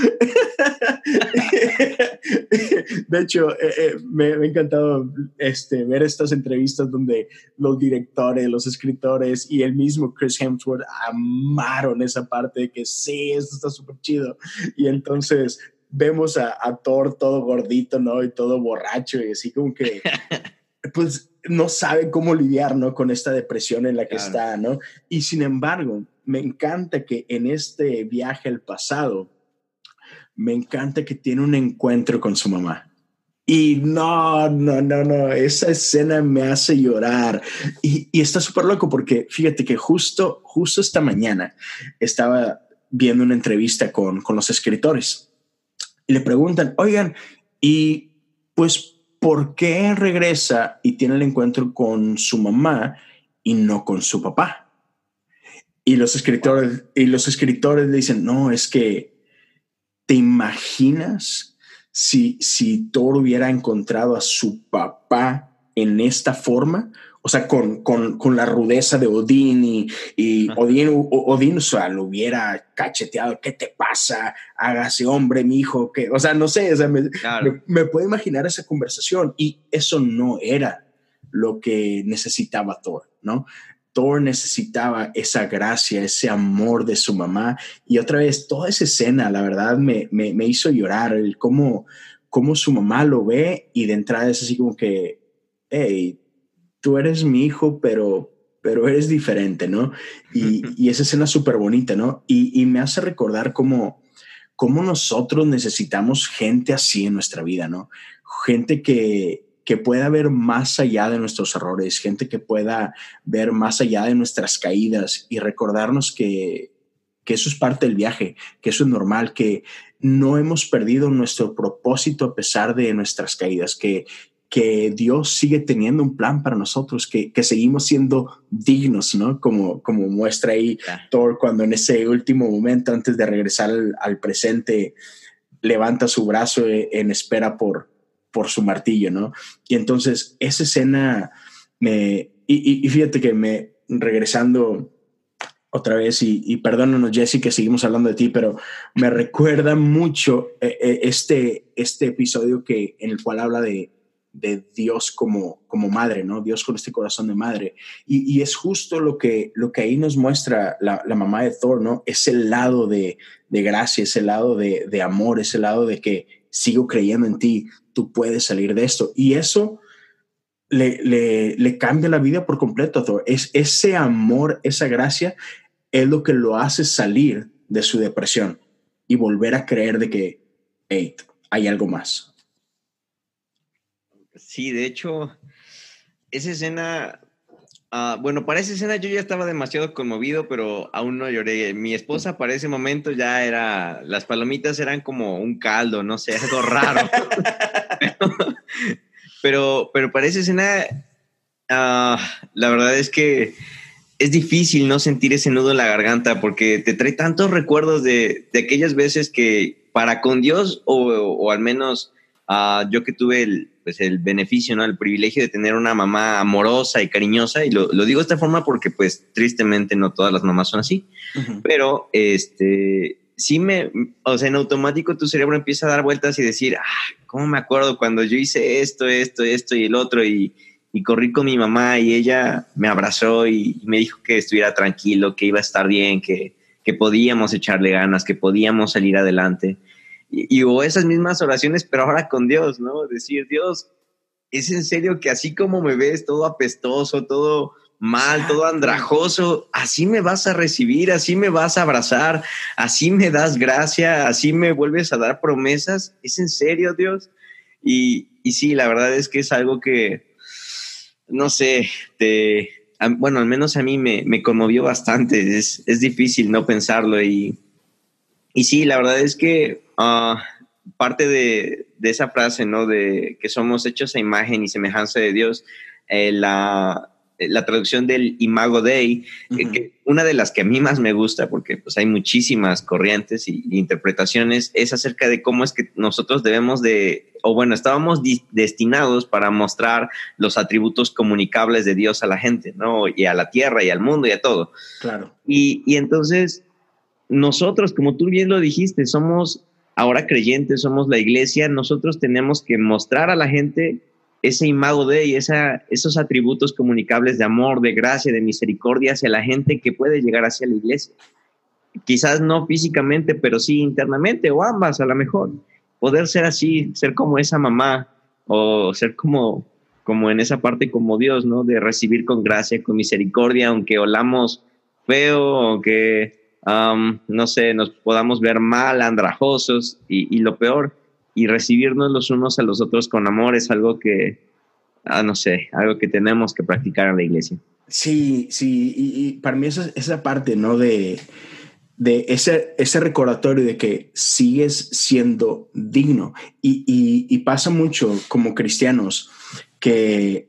de hecho, eh, eh, me, ha encantado este, ver estas entrevistas donde los directores, los escritores y el mismo Chris Hemsworth amaron esa parte de que sí, esto está súper chido. Y entonces vemos a, Thor todo gordito, ¿no? Y todo borracho y así como que, pues, no sabe cómo lidiar, ¿no? Con esta depresión en la que está, ¿no? Y sin embargo, me encanta que en este viaje al pasado, me encanta que tiene un encuentro con su mamá. Y no, no, no, no, esa escena me hace llorar. Y, está súper loco porque fíjate que justo, justo esta mañana estaba viendo una entrevista con, con los escritores. Y le preguntan, oigan, y pues, ¿por qué regresa y tiene el encuentro con su mamá y no con su papá? Y los escritores, y los escritores le dicen, no, es que ¿Te imaginas si, si Thor hubiera encontrado a su papá en esta forma? O sea, con, con, con la rudeza de Odín y, y Odín, Odín o sea, lo hubiera cacheteado. ¿Qué te pasa? Hágase hombre, mi hijo. que O sea, no sé, o sea, me, me puedo imaginar esa conversación y eso no era lo que necesitaba Thor, ¿no? Thor necesitaba esa gracia, ese amor de su mamá. Y otra vez, toda esa escena, la verdad, me, me, hizo llorar, el cómo, cómo su mamá lo ve y de entrada es así como que, hey, tú eres mi hijo, pero, pero eres diferente, ¿no? Y, y esa escena es súper bonita, ¿no? Y, y, me hace recordar cómo, cómo nosotros necesitamos gente así en nuestra vida, ¿no? Gente que, que pueda ver más allá de nuestros errores, gente que pueda ver más allá de nuestras caídas y recordarnos que, que eso es parte del viaje, que eso es normal, que no hemos perdido nuestro propósito a pesar de nuestras caídas, que, que Dios sigue teniendo un plan para nosotros, que, que seguimos siendo dignos, ¿no? Como, como muestra ahí Thor cuando en ese último momento, antes de regresar al, presente, levanta su brazo en espera por, por su martillo, ¿no? Y entonces esa escena me... Y, y fíjate que me, regresando otra vez, y, y, perdónanos Jesse que seguimos hablando de ti, pero me recuerda mucho eh, eh, este, este episodio que, en el cual habla de, de Dios como, como madre, ¿no? Dios con este corazón de madre. Y, y es justo lo que, lo que ahí nos muestra la, la mamá de Thor, ¿no? Ese lado de, de gracia, ese lado de, de, amor, ese lado de que sigo creyendo en ti, tú puedes salir de esto. Y eso le, le, cambia la vida por completo Thor. Es, ese amor, esa gracia, es lo que lo hace salir de su depresión y volver a creer de que hay algo más. Sí, de hecho, esa escena, uh, bueno, para esa escena yo ya estaba demasiado conmovido, pero aún no lloré. Mi esposa para ese momento ya era, las palomitas eran como un caldo, no sé, algo raro. pero, pero para esa escena, uh, la verdad es que es difícil no sentir ese nudo en la garganta porque te trae tantos recuerdos de, aquellas veces que para con Dios o, o al menos uh, yo que tuve el, pues el beneficio, ¿no? el privilegio de tener una mamá amorosa y cariñosa y lo, lo, digo de esta forma porque pues tristemente no todas las mamás son así, uh -huh. pero este sí me, o sea, en automático tu cerebro empieza a dar vueltas y decir, ah, ¿cómo me acuerdo cuando yo hice esto, esto, esto y el otro y y corrí con mi mamá y ella me abrazó y me dijo que estuviera tranquilo, que iba a estar bien, que, que podíamos echarle ganas, que podíamos salir adelante. Y, y, hubo esas mismas oraciones, pero ahora con Dios, ¿no? Decir, Dios, es en serio que así como me ves, todo apestoso, todo mal, todo andrajoso, así me vas a recibir, así me vas a abrazar, así me das gracia, así me vuelves a dar promesas. ¿Es en serio, Dios? Y, y sí, la verdad es que es algo que, no sé, te, bueno, al menos a mí me, me conmovió bastante. Es, es, difícil no pensarlo. Y, y sí, la verdad es que uh, parte de, de, esa frase, ¿no? De que somos hechos a imagen y semejanza de Dios, eh, la, la traducción del Imago Dei, uh -huh. que una de las que a mí más me gusta, porque pues hay muchísimas corrientes y, y, interpretaciones, es acerca de cómo es que nosotros debemos de, o bueno, estábamos destinados para mostrar los atributos comunicables de Dios a la gente, ¿no? Y a la tierra y al mundo y a todo. Claro. Y, y entonces, nosotros, como tú bien lo dijiste, somos ahora creyentes, somos la iglesia, nosotros tenemos que mostrar a la gente ese imago de y esa, esos atributos comunicables de amor, de gracia, de misericordia hacia la gente que puede llegar hacia la iglesia. Quizás no físicamente, pero sí internamente, o ambas a lo mejor. Poder ser así, ser como esa mamá, o ser como, como en esa parte como Dios, ¿no? De recibir con gracia, con misericordia, aunque olamos feo, aunque, no sé, nos podamos ver mal, andrajosos, y, y lo peor, y recibirnos los unos a los otros con amor es algo que, ah, no sé, algo que tenemos que practicar en la iglesia. Sí, sí, y, y para mí esa, esa parte, ¿no? De, de ese, ese recordatorio de que sigues siendo digno. Y, y, y pasa mucho como cristianos que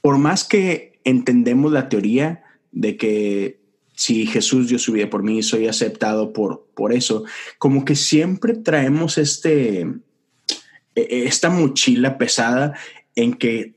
por más que entendemos la teoría de que si Jesús dio su vida por mí, soy aceptado por, por eso. Como que siempre traemos este, e, e, esta mochila pesada en que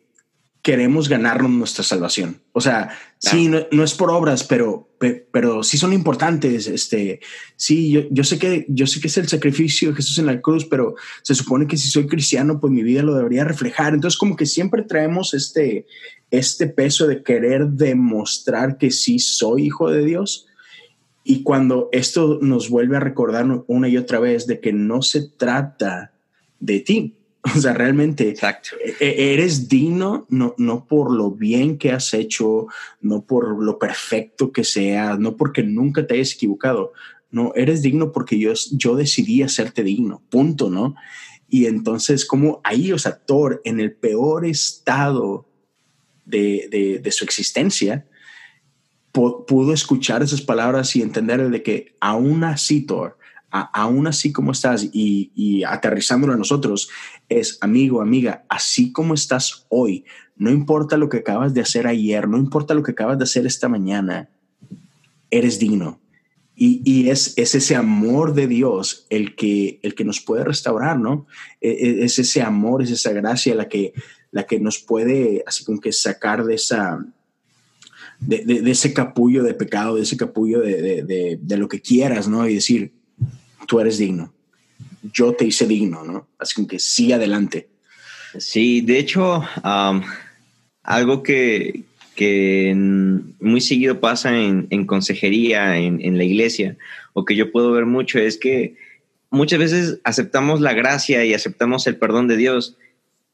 queremos ganarnos nuestra salvación. O sea, claro. sí, no, no, es por obras, pero, pero sí son importantes. Este, sí, yo, yo, sé que, yo sé que es el sacrificio de Jesús en la cruz, pero se supone que si soy cristiano, pues mi vida lo debería reflejar. Entonces, como que siempre traemos este, este peso de querer demostrar que sí soy hijo de Dios. Y cuando esto nos vuelve a recordar una y otra vez de que no se trata de ti, o sea, realmente Exacto. E-, eres digno no, no por lo bien que has hecho, no por lo perfecto que seas, no porque nunca te hayas equivocado. no, eres digno porque yo, yo decidí hacerte digno, punto, ¿no? Y entonces, como ahí, o sea, Thor, en el peor estado de, de, su existencia, pudo escuchar esas palabras y entender de que aún así, Thor, aún así como estás y, y aterrizándolo a nosotros, es amigo, amiga, así como estás hoy, no importa lo que acabas de hacer ayer, no importa lo que acabas de hacer esta mañana, eres digno. Y, es, es, ese amor de Dios el que, el que nos puede restaurar, ¿no? E, e, es ese amor, es esa gracia la que, la que nos puede así como que sacar de esa, de, ese capullo de pecado, de ese capullo de, de, lo que quieras, ¿no? Y decir, tú eres digno, yo te hice digno, ¿no? Así que sí adelante. Sí, de hecho, algo que, que muy seguido pasa en, consejería, en, la iglesia, o que yo puedo ver mucho, es que muchas veces aceptamos la gracia y aceptamos el perdón de Dios,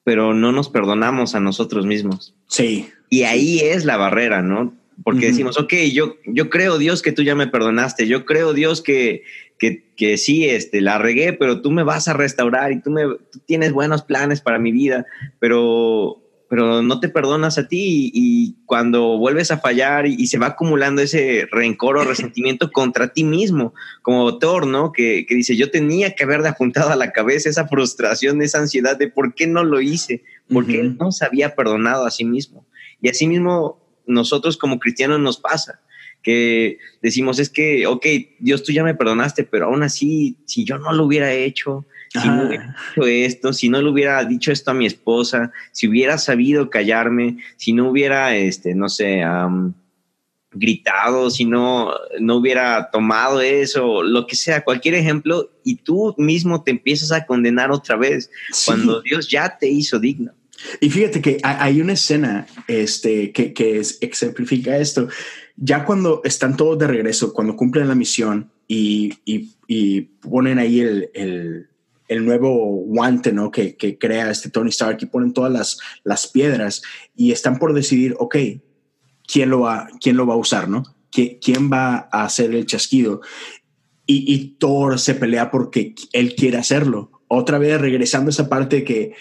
pero no nos perdonamos a nosotros mismos. Sí. Y ahí es la barrera, ¿no? Porque decimos, ok, yo, yo creo, Dios, que tú ya me perdonaste, yo creo, Dios, que, que, sí, este, la regué, pero tú me vas a restaurar y tú, me, tú tienes buenos planes para mi vida, pero pero no te perdonas a ti y, cuando vuelves a fallar y, se va acumulando ese rencor o resentimiento contra ti mismo, como Thor, ¿no? Que, dice, yo tenía que haberle apuntado a la cabeza esa frustración, esa ansiedad de por qué no lo hice, por qué no se había perdonado a sí mismo. Y así mismo nosotros como cristianos nos pasa que decimos es que, ok, Dios tú ya me perdonaste, pero aún así, si yo no lo hubiera hecho, si no hubiera hecho esto, si no le hubiera dicho esto a mi esposa, si hubiera sabido callarme, si no hubiera, este, no sé, gritado, si no, no hubiera tomado eso, lo que sea, cualquier ejemplo, y tú mismo te empiezas a condenar otra vez cuando Dios ya te hizo digno. Y fíjate que hay una escena este, que, que ejemplifica esto. Ya cuando están todos de regreso, cuando cumplen la misión y, y, y ponen ahí el, el el nuevo guante ¿no? que, que, crea este Tony Stark y ponen todas las, las piedras y están por decidir, ok, ¿quién lo va, quién lo va a usar? ¿no? ¿Quién va a hacer el chasquido? Y, y Thor se pelea porque él quiere hacerlo. Otra vez regresando a esa parte que,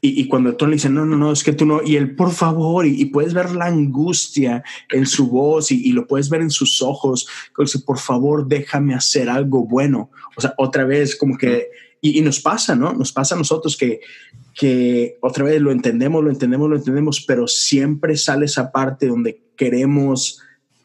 y, cuando Thor le dice, no, no, no, es que tú no, y él, por favor, y, puedes ver la angustia en su voz y, y, lo puedes ver en sus ojos, que dice, por favor, déjame hacer algo bueno. O sea, otra vez como que y, nos pasa, ¿no? Nos pasa a nosotros que, que otra vez lo entendemos, lo entendemos, lo entendemos, pero siempre sale esa parte donde queremos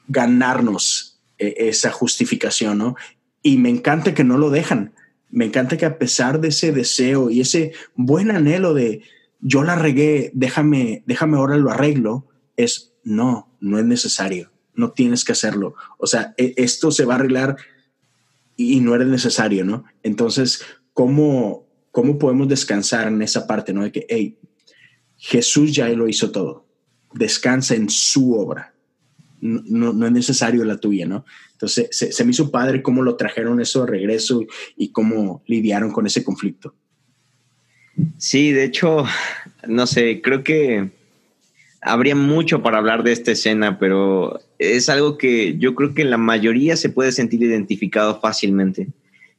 ganarnos eh, esa justificación, ¿no? Y me encanta que no lo dejan. Me encanta que a pesar de ese deseo y ese buen anhelo de yo la regué, déjame, déjame ahora lo arreglo, es no, no es necesario, no tienes que hacerlo. O sea, e, esto se va a arreglar y no eres necesario, ¿no? Entonces, cómo, cómo podemos descansar en esa parte, ¿no? De que, hey, Jesús ya lo hizo todo. Descansa en su obra. No, no, es necesario la tuya, ¿no? Entonces, se, me hizo padre cómo lo trajeron eso de regreso y cómo lidiaron con ese conflicto. Sí, de hecho, no sé, creo que habría mucho para hablar de esta escena, pero es algo que yo creo que la mayoría se puede sentir identificado fácilmente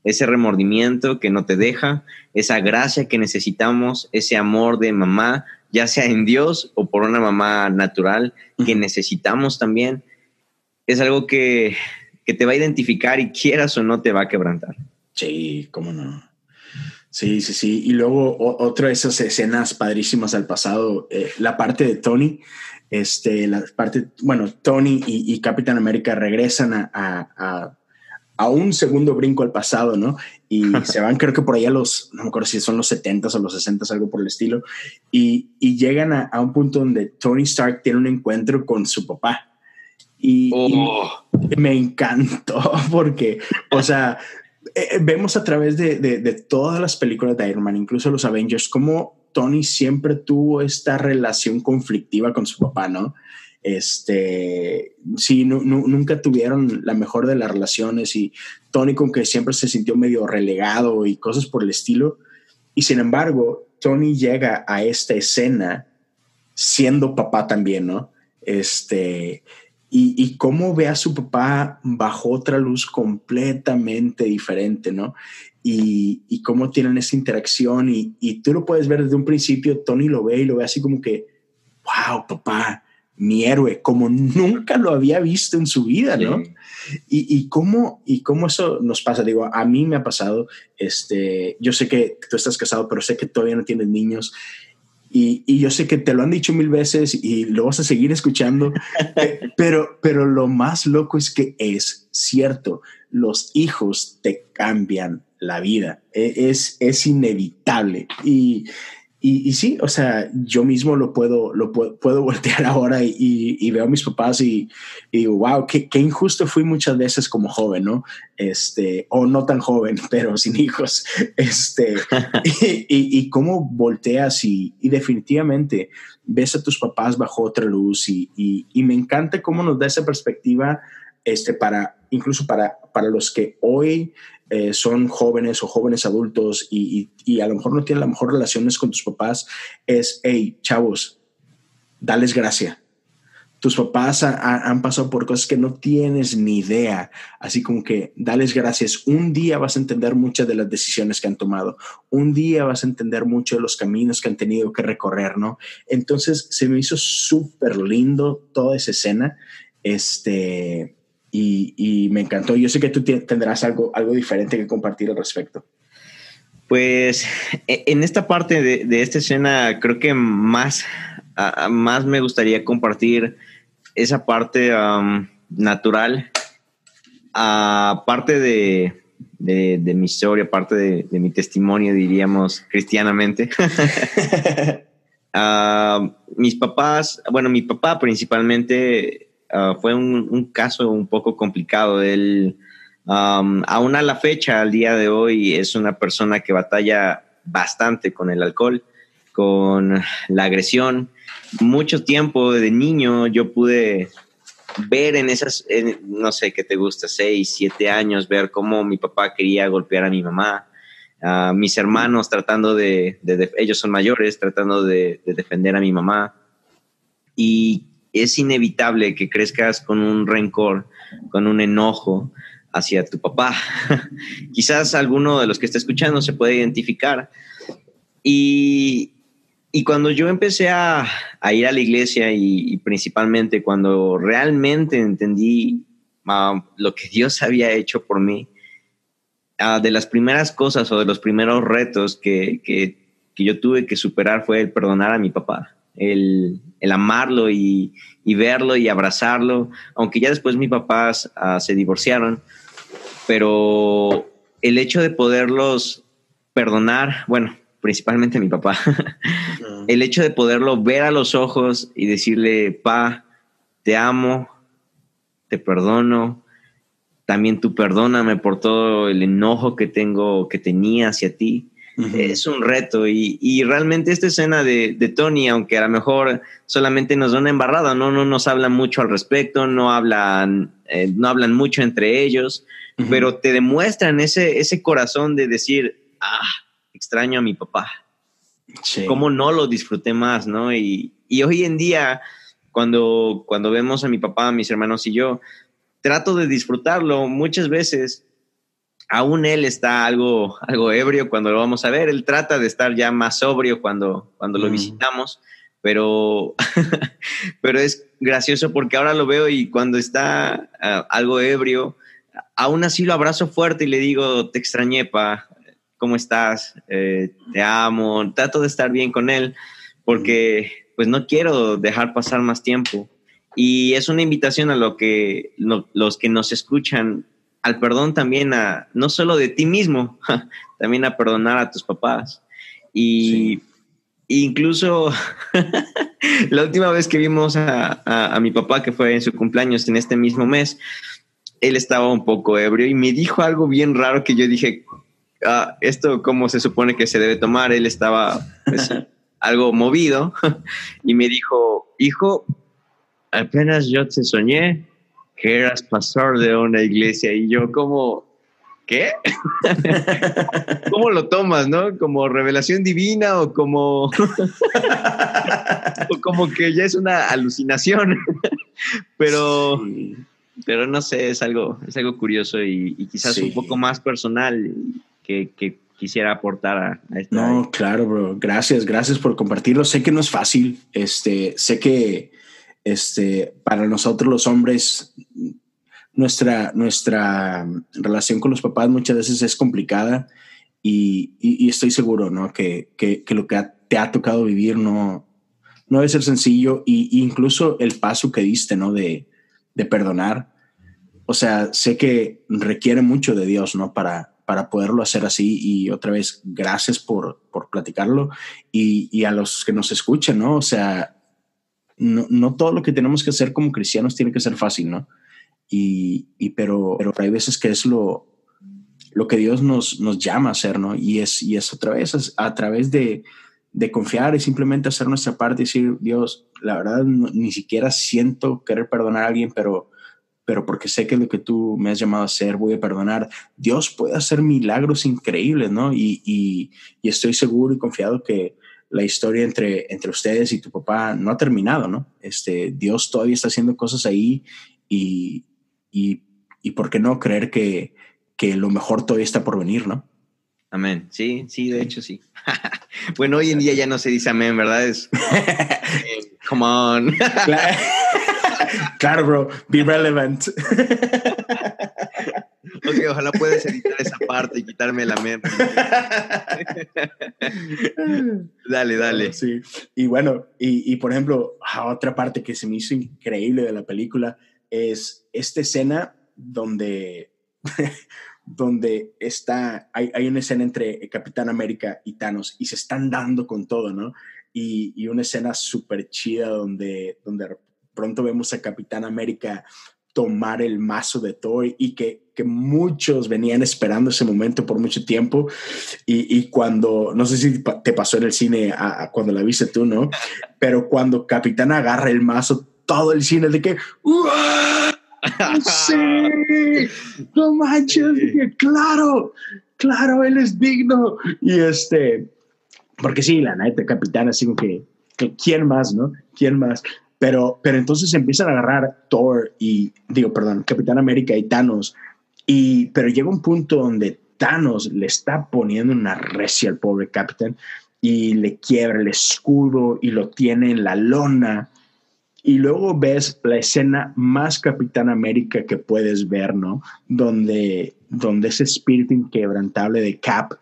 ese remordimiento que no te deja, esa gracia que necesitamos, ese amor de mamá, ya sea en Dios o por una mamá natural que necesitamos también, es algo que, te va a identificar y quieras o no te va a quebrantar. Sí, cómo no. Sí, sí, sí. Y luego otra de esas escenas padrísimas al pasado, eh, la parte de Tony, este, la parte, bueno, Tony y, Capitán América regresan a a un segundo brinco al pasado, ¿no? Y se van, creo que por allá los, no me acuerdo si son los 70 o los 60, algo por el estilo, y, y llegan a, a, un punto donde Tony Stark tiene un encuentro con su papá. Y, oh. me encantó porque, o sea, eh, eh, vemos a través de, de, de, todas las películas de Iron Man, incluso los Avengers, cómo Tony siempre tuvo esta relación conflictiva con su papá, ¿no? Este, sí, nunca tuvieron la mejor de las relaciones y Tony con que siempre se sintió medio relegado y cosas por el estilo. Y sin embargo, Tony llega a esta escena siendo papá también, ¿no? Este, y, cómo ve a su papá bajo otra luz completamente diferente, ¿no? Y, y cómo tienen esa interacción y, y, tú lo puedes ver desde un principio, Tony lo ve y lo ve así como que, wow, papá, mi héroe, como nunca lo había visto en su vida, ¿no? Y, y, cómo, y cómo eso nos pasa, digo, a mí me ha pasado, este, yo sé que tú estás casado, pero sé que todavía no tienes niños y, y, yo sé que te lo han dicho mil veces y lo vas a seguir escuchando, pero, pero lo más loco es que es cierto, los hijos te cambian la vida, e, es, es inevitable. Y, y, sí, o sea, yo mismo lo puedo, lo puedo, puedo voltear ahora y, veo a mis papás y, digo, wow, qué, qué, injusto fui muchas veces como joven, ¿no? Este, o no tan joven, pero sin hijos. Este, y, cómo volteas y, definitivamente ves a tus papás bajo otra luz y, me encanta cómo nos da esa perspectiva este, para, incluso para, para los que hoy eh, son jóvenes o jóvenes adultos y, a lo mejor no tienen las mejor relaciones con tus papás, es, hey, chavos, dales gracia. Tus papás han pasado por cosas que no tienes ni idea, así como que dales gracias. Un día vas a entender muchas de las decisiones que han tomado. Un día vas a entender mucho de los caminos que han tenido que recorrer, ¿no? Entonces se me hizo súper lindo toda esa escena. Este, y, me encantó. Yo sé que tú tendrás algo, algo diferente que compartir al respecto. Pues e, en esta parte de, esta escena creo que más, más me gustaría compartir esa parte natural, aparte de, de, mi historia, parte de, mi testimonio, diríamos, cristianamente. mis papás, bueno, mi papá principalmente Ah, fue un, caso un poco complicado. Él, aún a la fecha, al día de hoy, es una persona que batalla bastante con el alcohol, con la agresión. Mucho tiempo de niño yo pude ver en esas, no sé qué te gusta, seis, siete años, ver cómo mi papá quería golpear a mi mamá. a mis hermanos tratando de, ellos son mayores, tratando de, de defender a mi mamá. Y es inevitable que crezcas con un rencor, con un enojo hacia tu papá. Quizás alguno de los que está escuchando se puede identificar. Y, cuando yo empecé a, ir a la iglesia y, principalmente cuando realmente entendí ah, lo que Dios había hecho por mí, ah, de las primeras cosas o de los primeros retos que, que yo tuve que superar fue el perdonar a mi papá el, amarlo y, verlo y abrazarlo, aunque ya después mis papás ah, se divorciaron, pero el hecho de poderlos perdonar, bueno, principalmente mi papá, el hecho de poderlo ver a los ojos y decirle, pa, te amo, te perdono, también tú perdóname por todo el enojo que tengo, que tenía hacia ti es un reto y, realmente esta escena de, Tony, aunque a lo mejor solamente nos da una embarrada, no, no nos hablan mucho al respecto, no hablan, eh, no hablan mucho entre ellos, pero te demuestran ese, ese corazón de decir, ah, extraño a mi papá. ¿Cómo no lo disfruté más, no? Y, y hoy en día, cuando, cuando vemos a mi papá, a mis hermanos y yo, trato de disfrutarlo muchas veces aún él está algo, algo ebrio cuando lo vamos a ver. Él trata de estar ya más sobrio cuando, cuando lo visitamos, pero, pero es gracioso porque ahora lo veo y cuando está ah, algo ebrio, aún así lo abrazo fuerte y le digo, te extrañé, pa, ¿cómo estás? Eh, te amo. Trato de estar bien con él porque pues no quiero dejar pasar más tiempo. Y es una invitación a lo que los que nos escuchan al perdón también a, no solo de ti mismo, también a perdonar a tus papás. Y incluso la última vez que vimos a, mi papá, que fue en su cumpleaños en este mismo mes, él estaba un poco ebrio y me dijo algo bien raro que yo dije, ah, esto cómo se supone que se debe tomar. Él estaba pues, algo movido y me dijo, hijo, apenas yo te soñé que eras pastor de una iglesia y yo como, ¿qué? ¿Cómo lo tomas, no? ¿Como revelación divina o como, como que ya es una alucinación? Pero, pero no sé, es algo, es algo curioso y, quizás un poco más personal que, que quisiera aportar a, esto. No, claro, bro. Gracias, gracias por compartirlo. Sé que no es fácil. Este, sé que este, para nosotros los hombres, nuestra, nuestra relación con los papás muchas veces es complicada y, estoy seguro, ¿no? Que, que, lo que te ha tocado vivir no, no debe ser sencillo y, incluso el paso que diste, ¿no? De, de perdonar. O sea, sé que requiere mucho de Dios, ¿no? Para, para poderlo hacer así. Y otra vez, gracias por, por platicarlo y, y, a los que nos escuchan, ¿no? O sea, no, no, todo lo que tenemos que hacer como cristianos tiene que ser fácil, ¿no? Y, y pero, pero hay veces que es lo, lo que Dios nos, nos llama a hacer, ¿no? Y es, y es otra vez a, través de, de, confiar y simplemente hacer nuestra parte y decir, Dios, la verdad, ni siquiera siento querer perdonar a alguien, pero pero porque sé que lo que tú me has llamado a hacer, voy a perdonar. Dios puede hacer milagros increíbles, ¿no? Y, y, estoy seguro y confiado que la historia entre, entre ustedes y tu papá no ha terminado, ¿no? Este, Dios todavía está haciendo cosas ahí y, y, y por qué no creer que, que lo mejor todavía está por venir, ¿no? Amén. Sí, sí, de hecho sí. bueno, hoy en día ya no se dice amén, ¿verdad? Es. come on. claro, bro, be relevant. Ok, ojalá puedas editar esa parte y quitarme la mente. dale, dale. Sí, y bueno, y, y por ejemplo, otra parte que se me hizo increíble de la película es esta escena donde, donde está, hay, hay, una escena entre Capitán América y Thanos y se están dando con todo, ¿no? Y, y una escena súper chida donde, donde pronto vemos a Capitán América tomar el mazo de Thor y que, que muchos venían esperando ese momento por mucho tiempo y, y cuando, no sé si te pasó en el cine a, cuando la viste tú, ¿no? Pero cuando Capitán agarra el mazo, todo el cine de que... sí, no manches, claro, claro, él es digno. Y este, porque sí, la neta, capitán, así que, que, ¿quién más, no? ¿Quién más? Pero, pero entonces empiezan a agarrar Thor y, digo, perdón, Capitán América y Thanos. Y, pero llega un punto donde Thanos le está poniendo una recia al pobre Capitán y le quiebra el escudo y lo tiene en la lona. Y luego ves la escena más Capitán América que puedes ver, ¿no? Donde, donde ese espíritu inquebrantable de Cap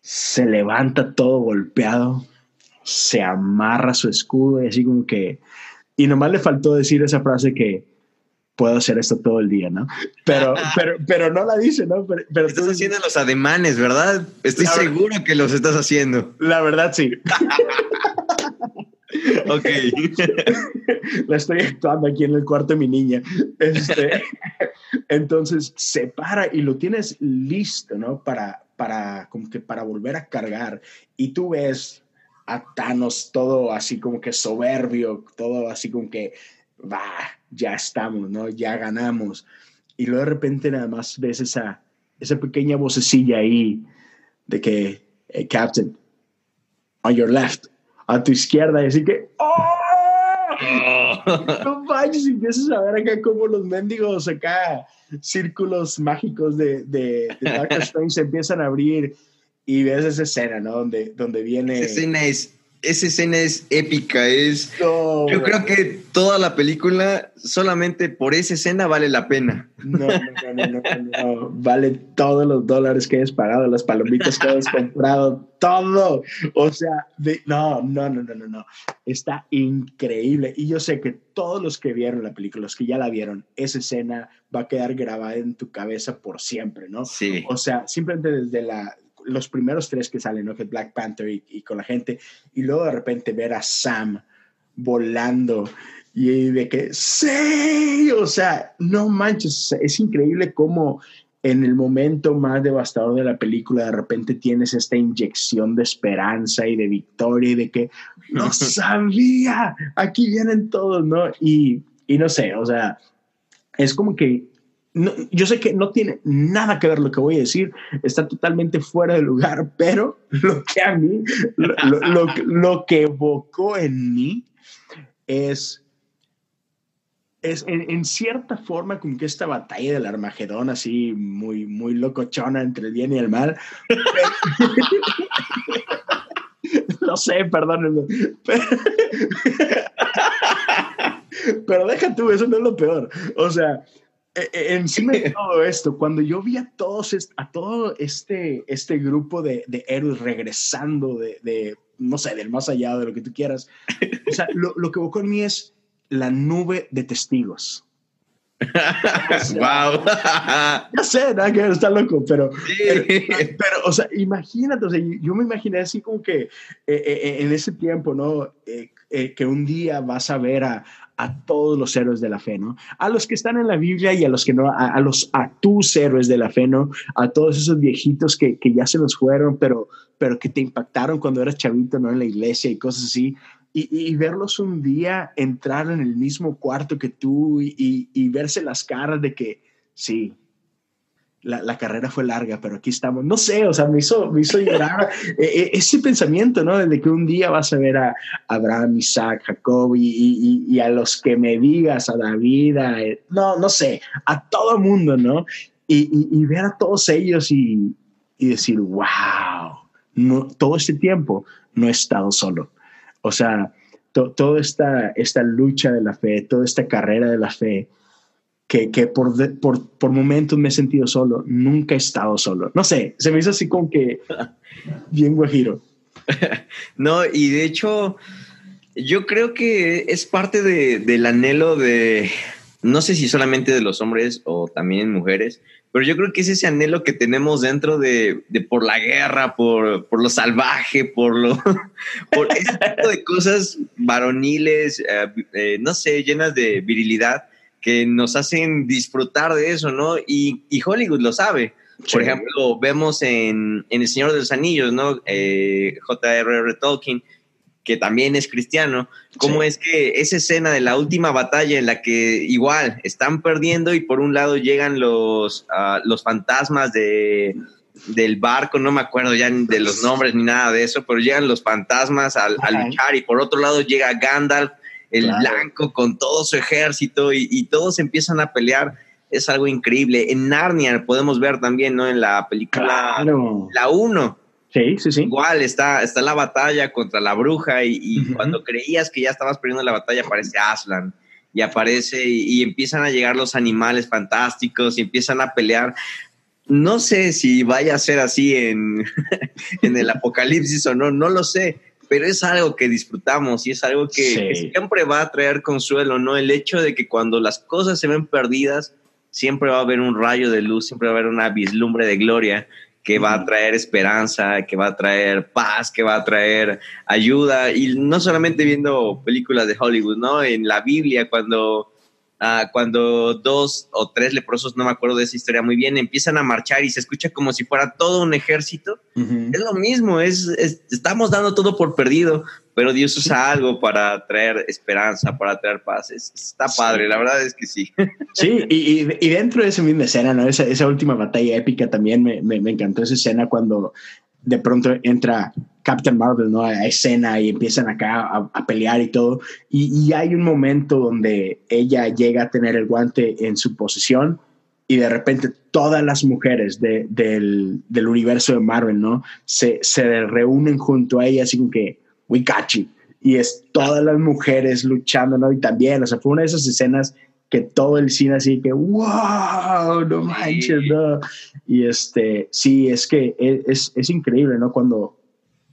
se levanta todo golpeado, se amarra su escudo y así como que y nomás le faltó decir esa frase que puedo hacer esto todo el día, ¿no? Pero, pero, pero no la dice, ¿no? Pero, estás haciendo los ademanes, ¿verdad? Estoy seguro que los estás haciendo. La verdad, sí. ok. la estoy actuando aquí en el cuarto de mi niña. Este, entonces se para y lo tienes listo, ¿no? Para, para, como que para volver a cargar. Y tú ves a Thanos todo así como que soberbio, todo así como que, va, ya estamos, ¿no? Ya ganamos. Y luego de repente nada más ves esa, esa pequeña vocecilla ahí de que, Captain, on your left, a tu izquierda, y así que, ¡oh! no vayas y empiezas a ver acá como los mendigos acá, círculos mágicos de, de, de Doctor Strange se empiezan a abrir y ves esa escena, ¿no? Donde, donde viene... Esa escena es, esa escena es épica, es... yo creo que toda la película, solamente por esa escena vale la pena. No, no, no, no, no, vale todos los dólares que hayas pagado, las palomitas que hayas comprado, todo. O sea, no, no, no, no, no, no. Está increíble. Y yo sé que todos los que vieron la película, los que ya la vieron, esa escena va a quedar grabada en tu cabeza por siempre, ¿no? Sí. O sea, simplemente desde la los primeros tres que salen, ¿no? Que Black Panther y, con la gente, y luego de repente ver a Sam volando y de que, sí, o sea, no manches, es increíble cómo en el momento más devastador de la película de repente tienes esta inyección de esperanza y de victoria y de que no sabía, aquí vienen todos, ¿no? Y, y no sé, o sea, es como que yo sé que no tiene nada que ver lo que voy a decir, está totalmente fuera de lugar, pero lo que a mí, lo, lo, que evocó en mí es, es en, cierta forma como que esta batalla del Armagedón así muy, muy locochona entre el bien y el mal. no sé, perdónenme. Pero, deja tú, eso no es lo peor. O sea, encima de todo esto, cuando yo vi a todos, a todo este, este grupo de, de héroes regresando de, de, no sé, del más allá, de lo que tú quieras, o sea, lo, lo que evocó en mí es la nube de testigos. wow. ya sé, nada que está loco, pero, pero, o sea, imagínate, o sea, yo me imaginé así como que eh, eh, eh, en ese tiempo, ¿no? que un día vas a ver a, a, todos los héroes de la fe, ¿no? A los que están en la Biblia y a los que no, a, los, a tus héroes de la fe, ¿no? A todos esos viejitos que, que ya se nos fueron, pero, pero que te impactaron cuando eras chavito, ¿no? En la iglesia y cosas así y, verlos un día entrar en el mismo cuarto que tú y, verse las caras de que sí, la, carrera fue larga, pero aquí estamos. No sé, o sea, me hizo, me hizo llorar e, e, ese pensamiento, ¿no? De que un día vas a ver a Abraham, Isaac, Jacob y, a los que me digas, a David, no, no sé, a todo mundo, ¿no? Y, ver a todos ellos y, decir, wow, no, todo este tiempo no he estado solo o sea, toda esta, esta lucha de la fe, toda esta carrera de la fe, que, que por, por, por, momentos me he sentido solo, nunca he estado solo. No sé, se me hizo así como que bien guajiro. no, y de hecho, yo creo que es parte de, del anhelo de, no sé si solamente de los hombres o también mujeres, pero yo creo que es ese anhelo que tenemos dentro de, de por la guerra, por, por, lo salvaje, por lo por ese tipo de cosas varoniles, eh, eh, no sé, llenas de virilidad que nos hacen disfrutar de eso, ¿no? Y, y Hollywood lo sabe. Por ejemplo, vemos en, en, El Señor de los Anillos, ¿no? Eh, J.R.R. Tolkien, que también es cristiano, cómo es que esa escena de la última batalla en la que igual están perdiendo y por un lado llegan los, ah, los fantasmas de, del barco, no me acuerdo ya de los nombres ni nada de eso, pero llegan los fantasmas al, luchar y por otro lado llega Gandalf, el blanco, con todo su ejército y, y todos empiezan a pelear es algo increíble. En Narnia podemos ver también, ¿no? En la película La 1, Sí, sí, sí. Igual está, está la batalla contra la bruja y, cuando creías que ya estabas perdiendo la batalla aparece Aslan y aparece y, empiezan a llegar los animales fantásticos y empiezan a pelear. No sé si vaya a ser así en, en el apocalipsis o no, no lo sé, pero es algo que disfrutamos y es algo que, que, siempre va a traer consuelo, ¿no? El hecho de que cuando las cosas se ven perdidas, siempre va a haber un rayo de luz, siempre va a haber una vislumbre de gloria que va a traer esperanza, que va a traer paz, que va a traer ayuda. Y no solamente viendo películas de Hollywood, ¿no? En la Biblia, cuando, ah, cuando dos o tres leprosos, no me acuerdo de esa historia muy bien, empiezan a marchar y se escucha como si fuera todo un ejército. Es lo mismo, es, estamos dando todo por perdido, pero Dios usa algo para traer esperanza, para traer paz. está padre, la verdad es que sí. Sí, y, y, dentro de esa misma escena, ¿no? Esa, esa última batalla épica también me, me, me, encantó esa escena cuando de pronto entra Captain Marvel, ¿no? A escena y empiezan acá a, pelear y todo. Y, y, hay un momento donde ella llega a tener el guante en su posesión y de repente todas las mujeres de, del, del, universo de Marvel, ¿no? Se, se reúnen junto a ella, así como que we got you. Y es todas las mujeres luchando, ¿no? Y también, o sea, fue una de esas escenas que todo el cine así que, wow, no manches, no. Y este, sí, es que e, es, es increíble, ¿no? Cuando,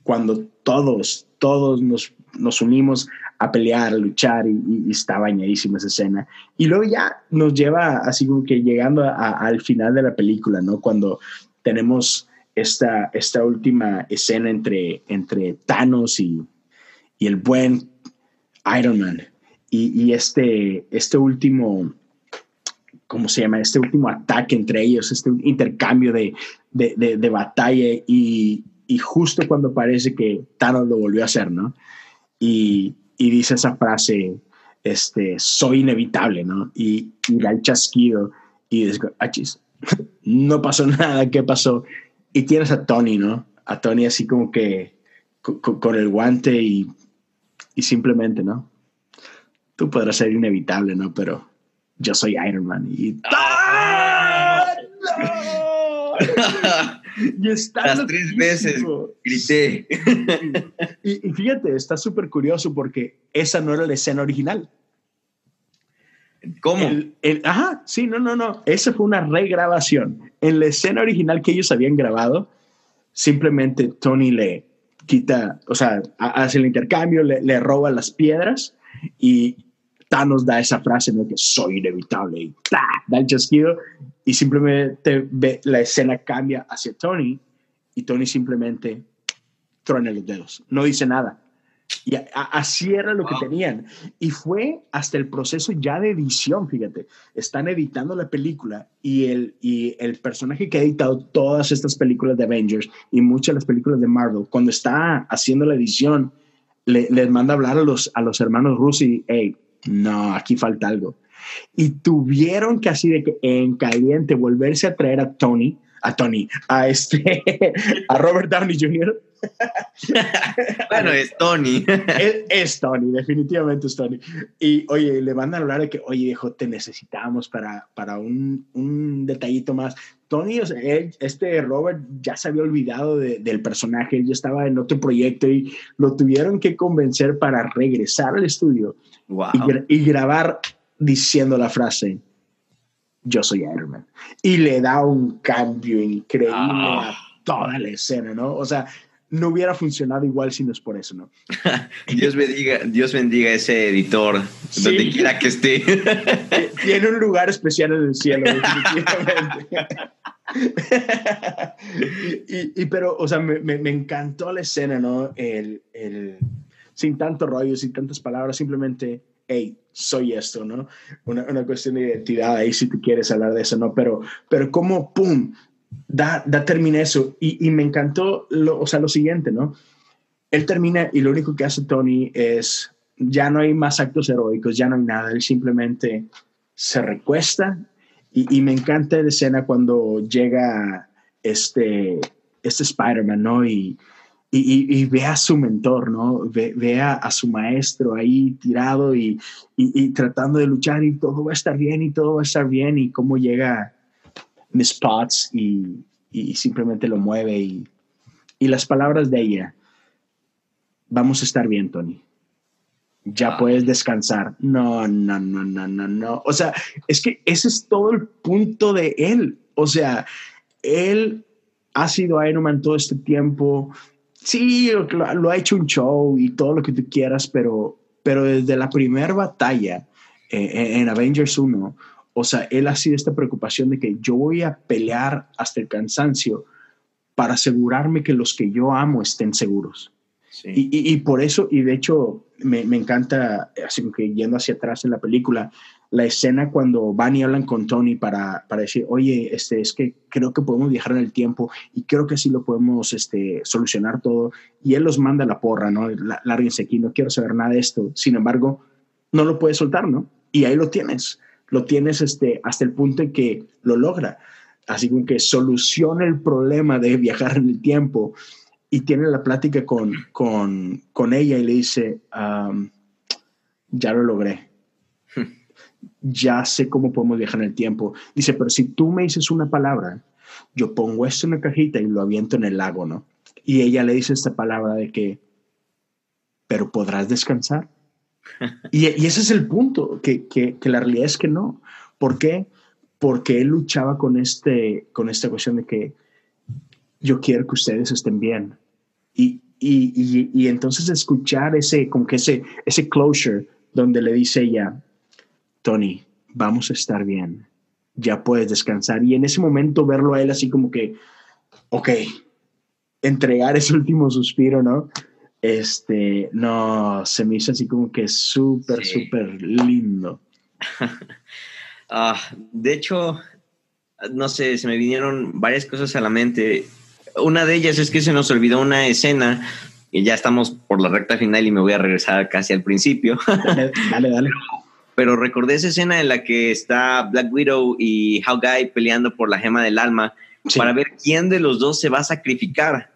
cuando todos, todos nos, nos unimos a pelear, a luchar y, y, está bañadísima esa escena. Y luego ya nos lleva así como que llegando al final de la película, ¿no? Cuando tenemos esta, esta última escena entre, entre Thanos y, y el buen Iron Man. Y, este, este último, ¿cómo se llama? Este último ataque entre ellos, este intercambio de, de, batalla y, justo cuando parece que Thanos lo volvió a hacer, ¿no? Y, dice esa frase, este, soy inevitable, ¿no? Y, y da el chasquido y dice, achis, no pasó nada, ¿qué pasó? Y tienes a Tony, ¿no? A Tony así como que con, el guante y, simplemente, ¿no? Tú podrás ser inevitable, ¿no? Pero yo soy Iron Man. Y, ¡Ah! y está Las tres veces grité. y, y fíjate, está súper curioso porque esa no era la escena original. ¿Cómo? El, ajá, sí, no, no, no. Esa fue una regrabación. En la escena original que ellos habían grabado, simplemente Tony le quita, o sea, hace el intercambio, le, roba las piedras y Thanos da esa frase de que soy inevitable y da el chasquido y simplemente ve, la escena cambia hacia Tony y Tony simplemente truena los dedos, no dice nada. Y así era lo que tenían. Y fue hasta el proceso ya de edición, fíjate. Están editando la película y el, y el personaje que ha editado todas estas películas de Avengers y muchas de las películas de Marvel, cuando está haciendo la edición, le, les manda hablar a los, a los hermanos Rusi, hey, no, aquí falta algo. Y tuvieron que así de que en caliente volverse a traer a Tony, a Tony, a este, a Robert Downey Jr bueno, es Tony. es, Tony, definitivamente es Tony. Y oye, le van a hablar de que, oye, viejo, te necesitamos para, para un, un detallito más. Tony, este Robert ya se había olvidado del personaje, él ya estaba en otro proyecto y lo tuvieron que convencer para regresar al estudio y, grabar diciendo la frase, yo soy Iron Man. Y le da un cambio increíble a ah. toda la escena, ¿no? O sea, no hubiera funcionado igual si no es por eso, ¿no? Dios bendiga, Dios bendiga ese editor, donde quiera que esté. Tiene un lugar especial en el cielo, definitivamente. y, pero, o sea, me, me, encantó la escena, ¿no? El, el, sin tanto rollo, sin tantas palabras, simplemente, hey, soy esto, ¿no? Una, una cuestión de identidad ahí si tú quieres hablar de eso, ¿no? Pero, pero como, ¡pum! da, da termina eso. Y, me encantó, lo, o sea, lo siguiente, ¿no? Él termina y lo único que hace Tony es, ya no hay más actos heroicos, ya no hay nada, él simplemente se recuesta y, me encanta la escena cuando llega este, este Spider-Man, ¿no? Y, y, ve a su mentor, ¿no? Ve, a, su maestro ahí tirado y, tratando de luchar y todo va a estar bien y todo va a estar bien y cómo llega Miss Potts y, simplemente lo mueve y, las palabras de ella, vamos a estar bien, Tony. Ya ah. puedes descansar. No, no, no, no, no, no. O sea, es que ese es todo el punto de él. O sea, él ha sido Iron Man todo este tiempo. Sí, lo, ha hecho un show y todo lo que tú quieras, pero, pero desde la primera batalla eh, en Avengers 1, o sea, él ha sido esta preocupación de que yo voy a pelear hasta el cansancio para asegurarme que los que yo amo estén seguros. Y, por eso, y de hecho, me, encanta, así que yendo hacia atrás en la película, la escena cuando van y hablan con Tony para, para decir, oye, este, es que creo que podemos viajar en el tiempo y creo que así lo podemos este, solucionar todo. Y él los manda la porra, ¿no? Lárguense aquí, no quiero saber nada de esto. Sin embargo, no lo puede soltar, ¿no? Y ahí lo tienes lo tienes este, hasta el punto en que lo logra. Así como que soluciona el problema de viajar en el tiempo y tiene la plática con, con, con ella y le dice, ya lo logré. Ya sé cómo podemos viajar en el tiempo. Dice, pero si tú me dices una palabra, yo pongo esto en una cajita y lo aviento en el lago, ¿no? Y ella le dice esta palabra de que, pero podrás descansar. Y, ese es el punto, que, la realidad es que no. ¿Por qué? Porque él luchaba con, este, con esta cuestión de que yo quiero que ustedes estén bien. Y, y, entonces escuchar ese, como que ese, ese closure donde le dice ella, Tony, vamos a estar bien, ya puedes descansar. Y en ese momento verlo a él así como que, ok, entregar ese último suspiro, ¿no? este, no, se me hizo así como que súper, súper lindo. Ah, de hecho, no sé, se me vinieron varias cosas a la mente. Una de ellas es que se nos olvidó una escena y ya estamos por la recta final y me voy a regresar casi al principio. Dale, dale. Pero recordé esa escena en la que está Black Widow y Hawkeye peleando por la gema del alma para ver quién de los dos se va a sacrificar.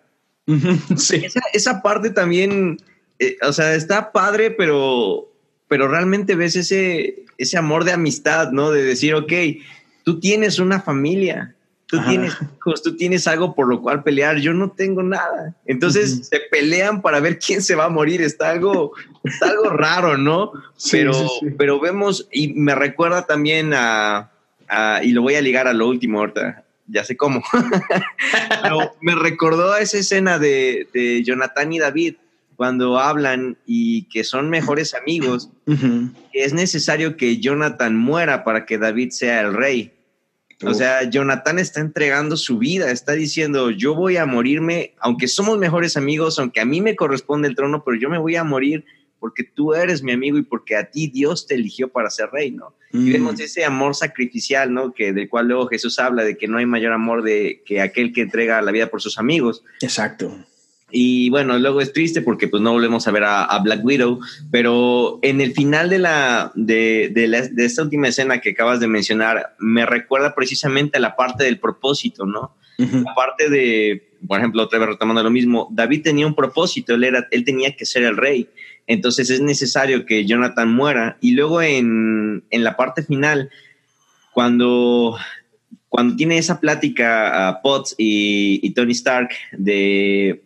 Sí. Esa, parte también, eh, o sea, está padre, pero pero realmente ves ese, ese amor de amistad, ¿no? De decir, ok, tú tienes una familia, tú tienes hijos, tú tienes algo por lo cual pelear, yo no tengo nada. Entonces se pelean para ver quién se va a morir, está algo, está algo raro, ¿no? pero, pero vemos, y me recuerda también a, y lo voy a ligar a lo último ahorita, ya sé cómo. me recordó a esa escena de, de, Jonathan y David cuando hablan y que son mejores amigos, es necesario que Jonathan muera para que David sea el rey. O sea, Jonathan está entregando su vida, está diciendo, yo voy a morirme, aunque somos mejores amigos, aunque a mí me corresponde el trono, pero yo me voy a morir porque tú eres mi amigo y porque a ti Dios te eligió para ser rey, ¿no? Y mm. vemos ese amor sacrificial, ¿no? Que del cual luego Jesús habla de que no hay mayor amor de que aquel que entrega la vida por sus amigos. Exacto. Y bueno, luego es triste porque pues no volvemos a ver a, Black Widow, pero en el final de la, de, de, esta última escena que acabas de mencionar, me recuerda precisamente a la parte del propósito, ¿no? La parte de, por ejemplo, otra vez retomando lo mismo, David tenía un propósito, él, era, él tenía que ser el rey. Entonces es necesario que Jonathan muera. Y luego en, la parte final, cuando, cuando tiene esa plática a Potts y, Tony Stark de,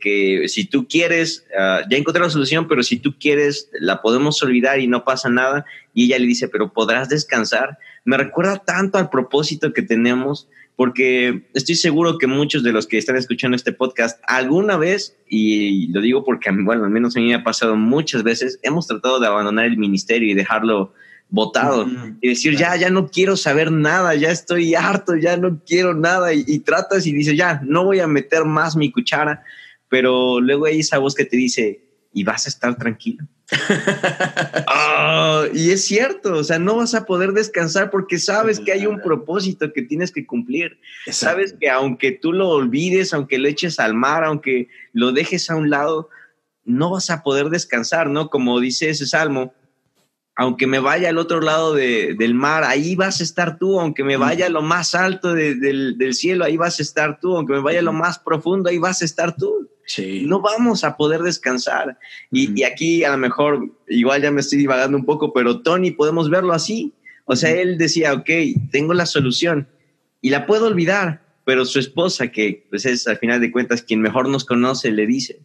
que si tú quieres, ah, ya encontré la solución, pero si tú quieres, la podemos olvidar y no pasa nada. Y ella le dice, pero podrás descansar. Me recuerda tanto al propósito que tenemos porque estoy seguro que muchos de los que están escuchando este podcast alguna vez, y lo digo porque, bueno, al menos a mí me ha pasado muchas veces, hemos tratado de abandonar el ministerio y dejarlo botado y decir, ya, ya no quiero saber nada, ya estoy harto, ya no quiero nada, y, y, tratas y dices, ya, no voy a meter más mi cuchara, pero luego hay esa voz que te dice, y vas a estar tranquilo. Ah, y es cierto, o sea, no vas a poder descansar porque sabes que hay un propósito que tienes que cumplir. Sabes que aunque tú lo olvides, aunque lo eches al mar, aunque lo dejes a un lado, no vas a poder descansar, ¿no? Como dice ese salmo, aunque me vaya al otro lado del mar, ahí vas a estar tú, aunque me vaya a lo más alto del, del, cielo, ahí vas a estar tú, aunque me vaya a lo más profundo, ahí vas a estar tú. No vamos a poder descansar. Y, aquí a lo mejor, igual ya me estoy divagando un poco, pero Tony podemos verlo así. O sea, él decía, ok, tengo la solución y la puedo olvidar, pero su esposa, que pues es al final de cuentas quien mejor nos conoce, le dice,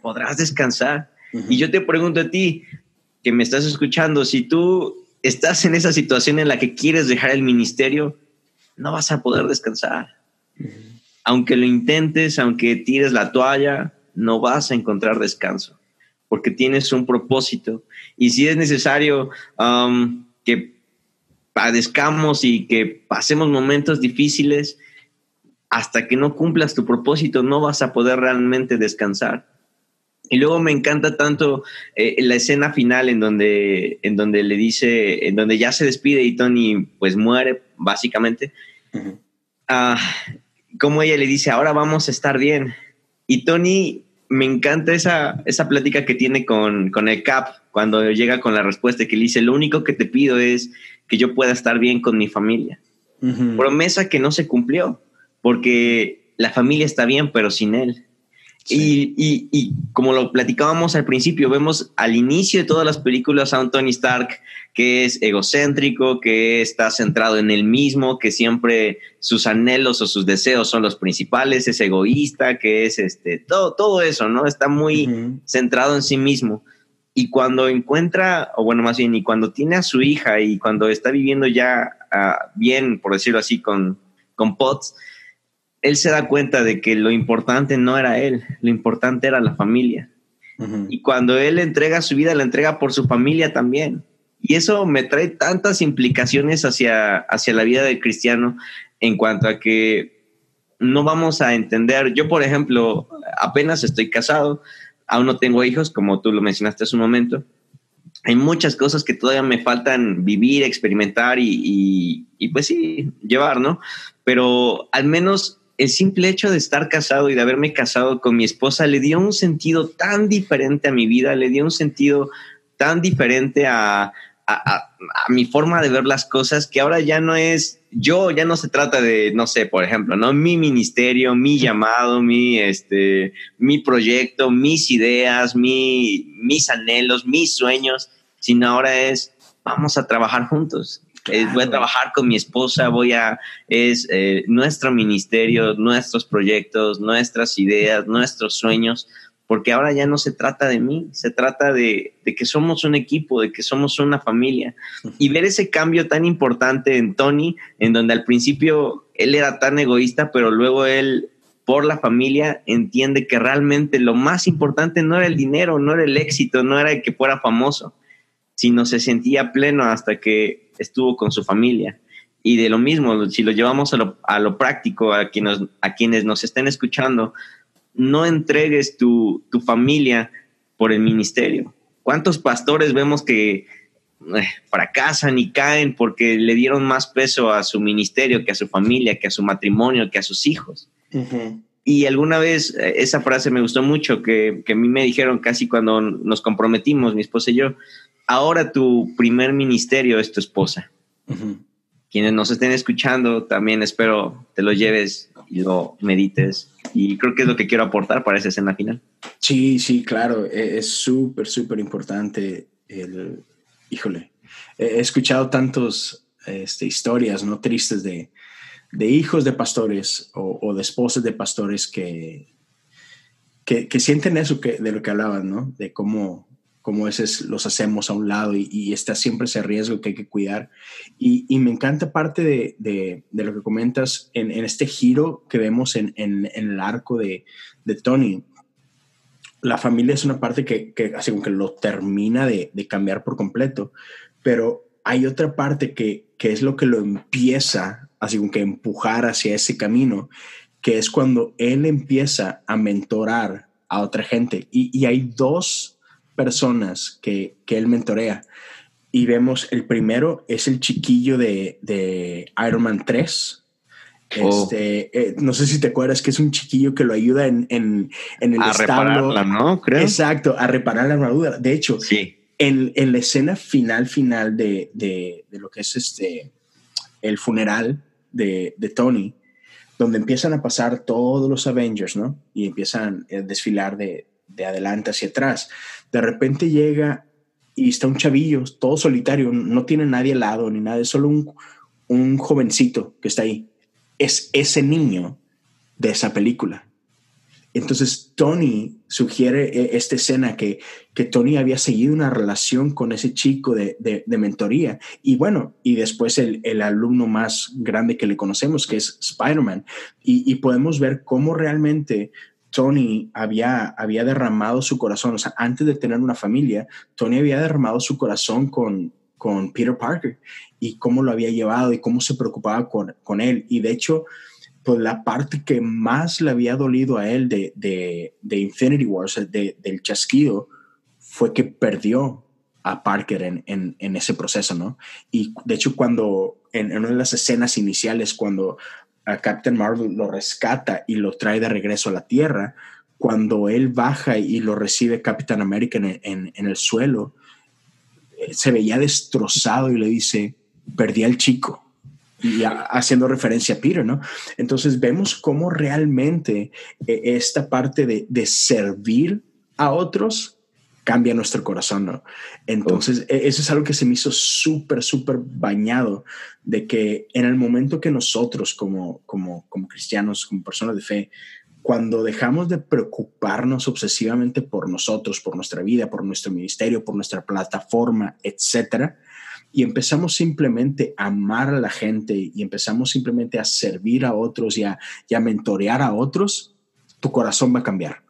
podrás descansar. Y yo te pregunto a ti, que me estás escuchando, si tú estás en esa situación en la que quieres dejar el ministerio, no vas a poder descansar aunque lo intentes, aunque tires la toalla, no vas a encontrar descanso, porque tienes un propósito. Y si es necesario um, que padezcamos y que pasemos momentos difíciles, hasta que no cumplas tu propósito, no vas a poder realmente descansar. Y luego me encanta tanto eh, la escena final en donde, en donde le dice, en donde ya se despide y Tony pues muere, básicamente como ella le dice, ahora vamos a estar bien. Y Tony, me encanta esa, esa plática que tiene con, con el Cap cuando llega con la respuesta que le dice, lo único que te pido es que yo pueda estar bien con mi familia. Promesa que no se cumplió, porque la familia está bien, pero sin él. Y, como lo platicábamos al principio, vemos al inicio de todas las películas a un Tony Stark que es egocéntrico, que está centrado en él mismo, que siempre sus anhelos o sus deseos son los principales, es egoísta, que es este, todo, todo eso, ¿no? Está muy centrado en sí mismo. Y cuando encuentra, o bueno, más bien, y cuando tiene a su hija y cuando está viviendo ya ah, bien, por decirlo así, con, con Potts, él se da cuenta de que lo importante no era él, lo importante era la familia. Y cuando él entrega su vida, la entrega por su familia también. Y eso me trae tantas implicaciones hacia, hacia la vida del cristiano en cuanto a que no vamos a entender. Yo, por ejemplo, apenas estoy casado, aún no tengo hijos, como tú lo mencionaste hace un momento. Hay muchas cosas que todavía me faltan vivir, experimentar y, y, y pues sí, llevar, ¿no? Pero al menos el simple hecho de estar casado y de haberme casado con mi esposa le dio un sentido tan diferente a mi vida, le dio un sentido tan diferente a, mi forma de ver las cosas que ahora ya no es yo, ya no se trata de, no sé, por ejemplo, ¿no? Mi ministerio, mi llamado, mi, este, mi proyecto, mis ideas, mi, mis anhelos, mis sueños. sino ahora es, vamos a trabajar juntos. Voy a trabajar con mi esposa, voy a, es eh, nuestro ministerio, nuestros proyectos, nuestras ideas, nuestros sueños, porque ahora ya no se trata de mí, se trata de, de, que somos un equipo, de que somos una familia. Y ver ese cambio tan importante en Tony, en donde al principio él era tan egoísta, pero luego él, por la familia, entiende que realmente lo más importante no era el dinero, no era el éxito, no era que fuera famoso, sino se sentía pleno hasta que estuvo con su familia. Y de lo mismo, si lo llevamos a lo, a lo práctico, a quienes, a quienes nos estén escuchando, no entregues tu, tu familia por el ministerio. ¿Cuántos pastores vemos que eh, fracasan y caen porque le dieron más peso a su ministerio que a su familia, que a su matrimonio, que a sus hijos? Y alguna vez eh, esa frase me gustó mucho, que, que, a mí me dijeron casi cuando nos comprometimos, mi esposa y yo, ahora tu primer ministerio es tu esposa. Quienes nos estén escuchando, también espero te lo lleves y lo medites. Y creo que es lo que quiero aportar para esa escena final. Sí, sí, claro. E, es súper, súper importante el, híjole, he escuchado tantas este, historias, ¿no? Tristes de, de hijos de pastores o, de esposas de pastores que, que, que, sienten eso que, de lo que hablaban, ¿no? De cómo como veces los hacemos a un lado y, está siempre ese riesgo que hay que cuidar. Y, me encanta parte de, de, lo que comentas en, este giro que vemos en, en, el arco de, Tony. La familia es una parte que, que así como que lo termina de, cambiar por completo, pero hay otra parte que, que es lo que lo empieza, así como que empujar hacia ese camino, que es cuando él empieza a mentorar a otra gente. Y, y hay dos personas que, que él mentorea. Y vemos, el primero es el chiquillo de, de Iron Man 3. Este, eh, no sé si te acuerdas que es un chiquillo que lo ayuda en, en, en el a repararla, ¿no? Creo. Exacto, a reparar la armadura. De hecho, sí. en, en la escena final, final de, de, de, lo que es este, el funeral de, de Tony, donde empiezan a pasar todos los Avengers, ¿no? Y empiezan a desfilar de, de adelante hacia atrás. De repente llega y está un chavillo, todo solitario, no tiene nadie al lado ni nada, es solo un, un jovencito que está ahí. Es ese niño de esa película. Entonces Tony sugiere e, esta escena que, que Tony había seguido una relación con ese chico de, de, mentoría. Y bueno, y después el, el, alumno más grande que le conocemos, que es Spider-Man. Y, y, podemos ver cómo realmente Tony había, había derramado su corazón, o sea, antes de tener una familia, Tony había derramado su corazón con, con Peter Parker y cómo lo había llevado y cómo se preocupaba con, con él. Y de hecho, pues la parte que más le había dolido a él de, de, de Infinity Wars, de, del chasquido, fue que perdió a Parker en, en, ese proceso, ¿no? Y de hecho, cuando en, en, una de las escenas iniciales, cuando a Captain Marvel lo rescata y lo trae de regreso a la Tierra, cuando él baja y lo recibe Captain America en, el suelo, eh, se veía destrozado y le dice, perdí al chico. Y haciendo referencia a Peter, ¿no? Entonces vemos cómo realmente eh, esta parte de, de servir a otros cambia nuestro corazón, ¿no? Entonces, e, eso es algo que se me hizo súper, súper bañado, de que en el momento que nosotros como, como, como cristianos, como personas de fe, cuando dejamos de preocuparnos obsesivamente por nosotros, por nuestra vida, por nuestro ministerio, por nuestra plataforma, etcétera, y empezamos simplemente a amar a la gente y empezamos simplemente a servir a otros y a, y a mentorear a otros, tu corazón va a cambiar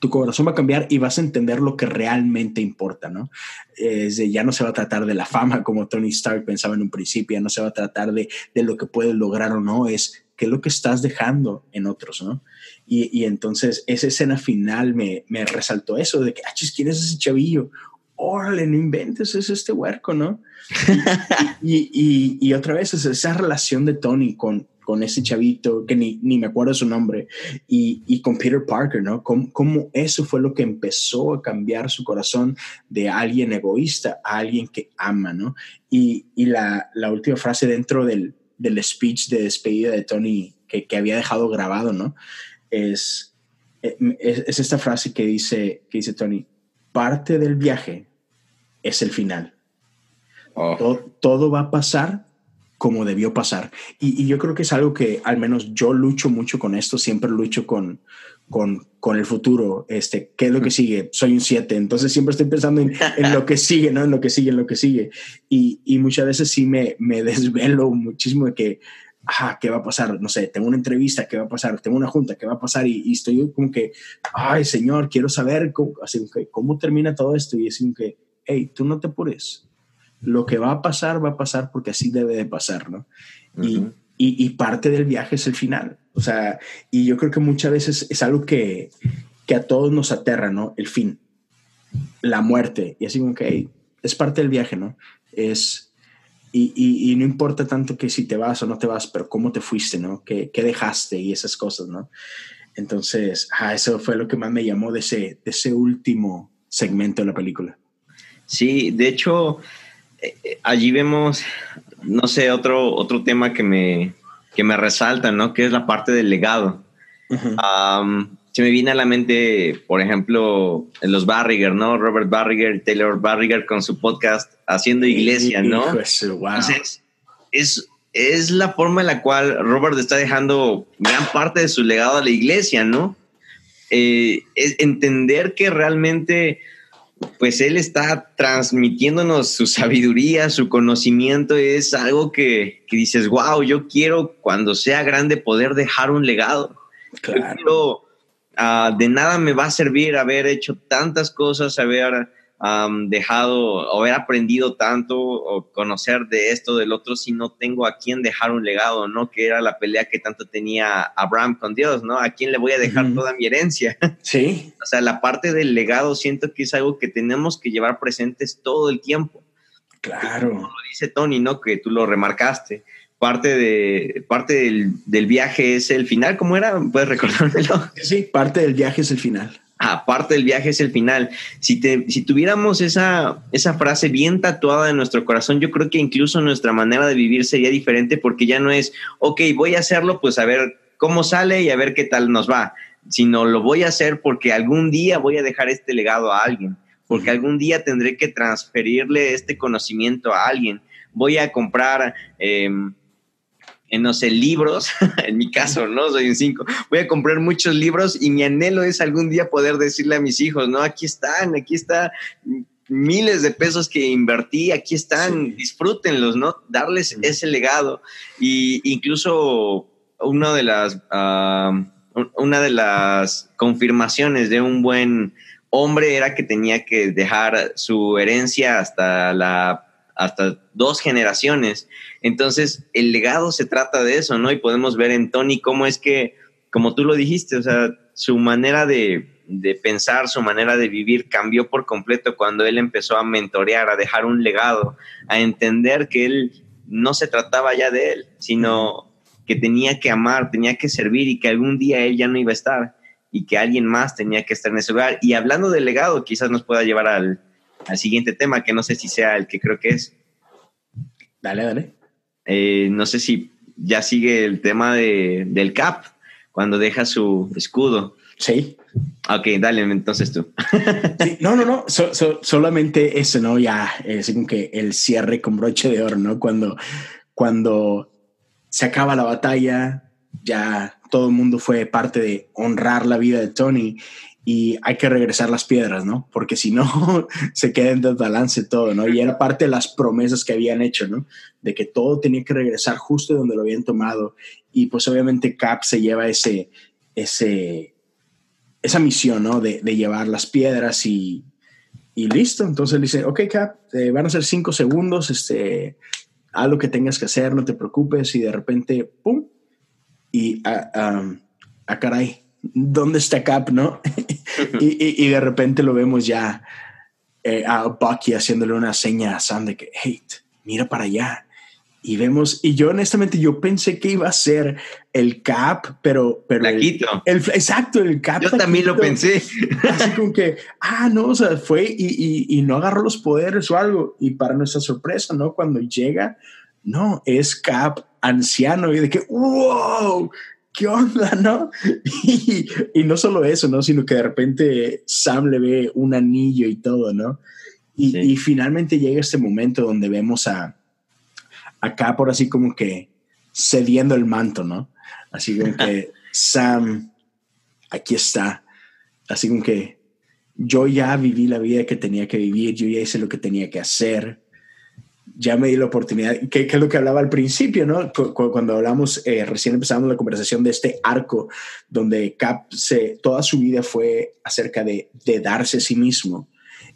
tu corazón va a cambiar y vas a entender lo que realmente importa, ¿no? ya no se va a tratar de la fama como Tony Stark pensaba en un principio, ya no se va a tratar de, de lo que puedes lograr o no, es qué es lo que estás dejando en otros, ¿no? Y, y entonces esa escena final me, me resaltó eso, de que, ah, ¿quién es ese chavillo? Órale, no inventes, es este huerco, ¿no? y, y, y, otra vez es esa relación de Tony con, con ese chavito que ni, ni me acuerdo su nombre y, y con Peter Parker, ¿no? Cómo, eso fue lo que empezó a cambiar su corazón de alguien egoísta a alguien que ama, ¿no? Y, y la, la, última frase dentro del, del, speech de despedida de Tony que, que había dejado grabado, ¿no? Es, es, es esta frase que dice, que dice Tony, parte del viaje es el final. Oh. Todo, va a pasar como debió pasar. Y, yo creo que es algo que al menos yo lucho mucho con esto, siempre lucho con, con, con el futuro. Este, ¿Qué es lo que sigue? Soy un 7, entonces siempre estoy pensando en, lo que sigue, ¿no? En lo que sigue, en lo que sigue. Y, y muchas veces sí me, me desvelo muchísimo de que, ah, ¿qué va a pasar? No sé, tengo una entrevista, ¿qué va a pasar? Tengo una junta, ¿qué va a pasar? Y, estoy como que, ay, señor, quiero saber cómo, así cómo termina todo esto. Y es como que, hey, tú no te apures lo que va a pasar, va a pasar porque así debe de pasar, ¿no? y, y, parte del viaje es el final. O sea, y yo creo que muchas veces es algo que, que a todos nos aterra, ¿no? El fin, la muerte. Y así como que es parte del viaje, ¿no? Es, y, y, no importa tanto que si te vas o no te vas, pero cómo te fuiste, ¿no? ¿Qué, qué dejaste y esas cosas, ¿no? Entonces, ah, eso fue lo que más me llamó de ese, de ese último segmento de la película. Sí, de hecho, allí vemos, no sé, otro, otro tema que me, que me resalta, ¿no? Que es la parte del legado. se me viene a la mente, por ejemplo, los Barriger, ¿no? Robert Barriger y Taylor Barriger con su podcast Haciendo Iglesia, ¿no? es, es la forma en la cual Robert está dejando gran parte de su legado a la iglesia, ¿no? Eh, es entender que realmente pues él está transmitiéndonos su sabiduría, su conocimiento, es algo que, dices, wow, yo quiero cuando sea grande poder dejar un legado. Claro. Ah, de nada me va a servir haber hecho tantas cosas, haber dejado o haber aprendido tanto o conocer de esto, del otro, si no tengo a quién dejar un legado, ¿no? Que era la pelea que tanto tenía Abraham con Dios, ¿no? ¿A quién le voy a dejar toda mi herencia? Sí. o sea, la parte del legado siento que es algo que tenemos que llevar presentes todo el tiempo. Claro. Como lo dice Tony, ¿no? Que tú lo remarcaste. Parte, de, parte del, del viaje es el final, ¿cómo era? ¿Puedes recordármelo? Sí, parte del viaje es el final aparte del viaje es el final. Si, si tuviéramos esa, esa frase bien tatuada en nuestro corazón, yo creo que incluso nuestra manera de vivir sería diferente porque ya no es, ok, voy a hacerlo, pues a ver cómo sale y a ver qué tal nos va, sino lo voy a hacer porque algún día voy a dejar este legado a alguien, porque algún día tendré que transferirle este conocimiento a alguien. Voy a comprar... Em, en, no sé, libros, en mi caso, ¿no? Soy un cinco, voy a comprar muchos libros y mi anhelo es algún día poder decirle a mis hijos, ¿no? Aquí están, aquí está miles de pesos que invertí, aquí están, disfrútenlos, ¿no? Darles ese legado. Y incluso una de las, una de las confirmaciones de un buen hombre era que tenía que dejar su herencia hasta la hasta dos generaciones. Entonces, el legado se trata de eso, ¿no? Y podemos ver en Tony cómo es que, como tú lo dijiste, o sea, su manera de, pensar, su manera de vivir cambió por completo cuando él empezó a mentorear, a dejar un legado, a entender que él no se trataba ya de él, sino que tenía que amar, tenía que servir y que algún día él ya no iba a estar y que alguien más tenía que estar en ese lugar. Y hablando del legado, quizás nos pueda llevar al, al siguiente tema, que no sé si sea el que creo que es. Dale, dale. Eh, no sé si ya sigue el tema de, del Cap, cuando deja su escudo. Sí. Ok, dale, entonces tú. no, no, no, solamente eso, ¿no? Ya es como que el cierre con broche de oro, ¿no? Cuando, cuando se acaba la batalla, ya todo el mundo fue parte de honrar la vida de Tony y hay que regresar las piedras, ¿no? Porque si no, se queda en desbalance todo, ¿no? Y era parte de las promesas que habían hecho, ¿no? De que todo tenía que regresar justo donde lo habían tomado. Y pues obviamente Cap se lleva ese, ese, esa misión, ¿no? De, llevar las piedras y, y listo. Entonces dice, ok, Cap, eh, van a ser cinco segundos, este, haz lo que tengas que hacer, no te preocupes. Y de repente, ¡pum! Y, a ah, ah, caray, ¿dónde está Cap, no? y, de repente lo vemos ya eh, a Bucky haciéndole una seña a Sam de que, hey, mira para allá. Y vemos, y yo honestamente yo pensé que iba a ser el Cap, pero... pero El, exacto, el Cap. Yo también lo pensé. Así como que, ah, no, o sea, fue y, y, y no agarró los poderes o algo. Y para nuestra sorpresa, ¿no? Cuando llega, no, es Cap anciano y de que, wow, ¿qué onda, no? Y, no solo eso, ¿no? Sino que de repente Sam le ve un anillo y todo, ¿no? Y, finalmente llega este momento donde vemos a, a por así como que cediendo el manto, ¿no? Así como que Sam, aquí está. Así como que yo ya viví la vida que tenía que vivir, yo ya hice lo que tenía que hacer ya me di la oportunidad, que, es lo que hablaba al principio, ¿no? Cuando hablamos, eh, recién empezamos la conversación de este arco, donde Cap se, toda su vida fue acerca de, de darse a sí mismo.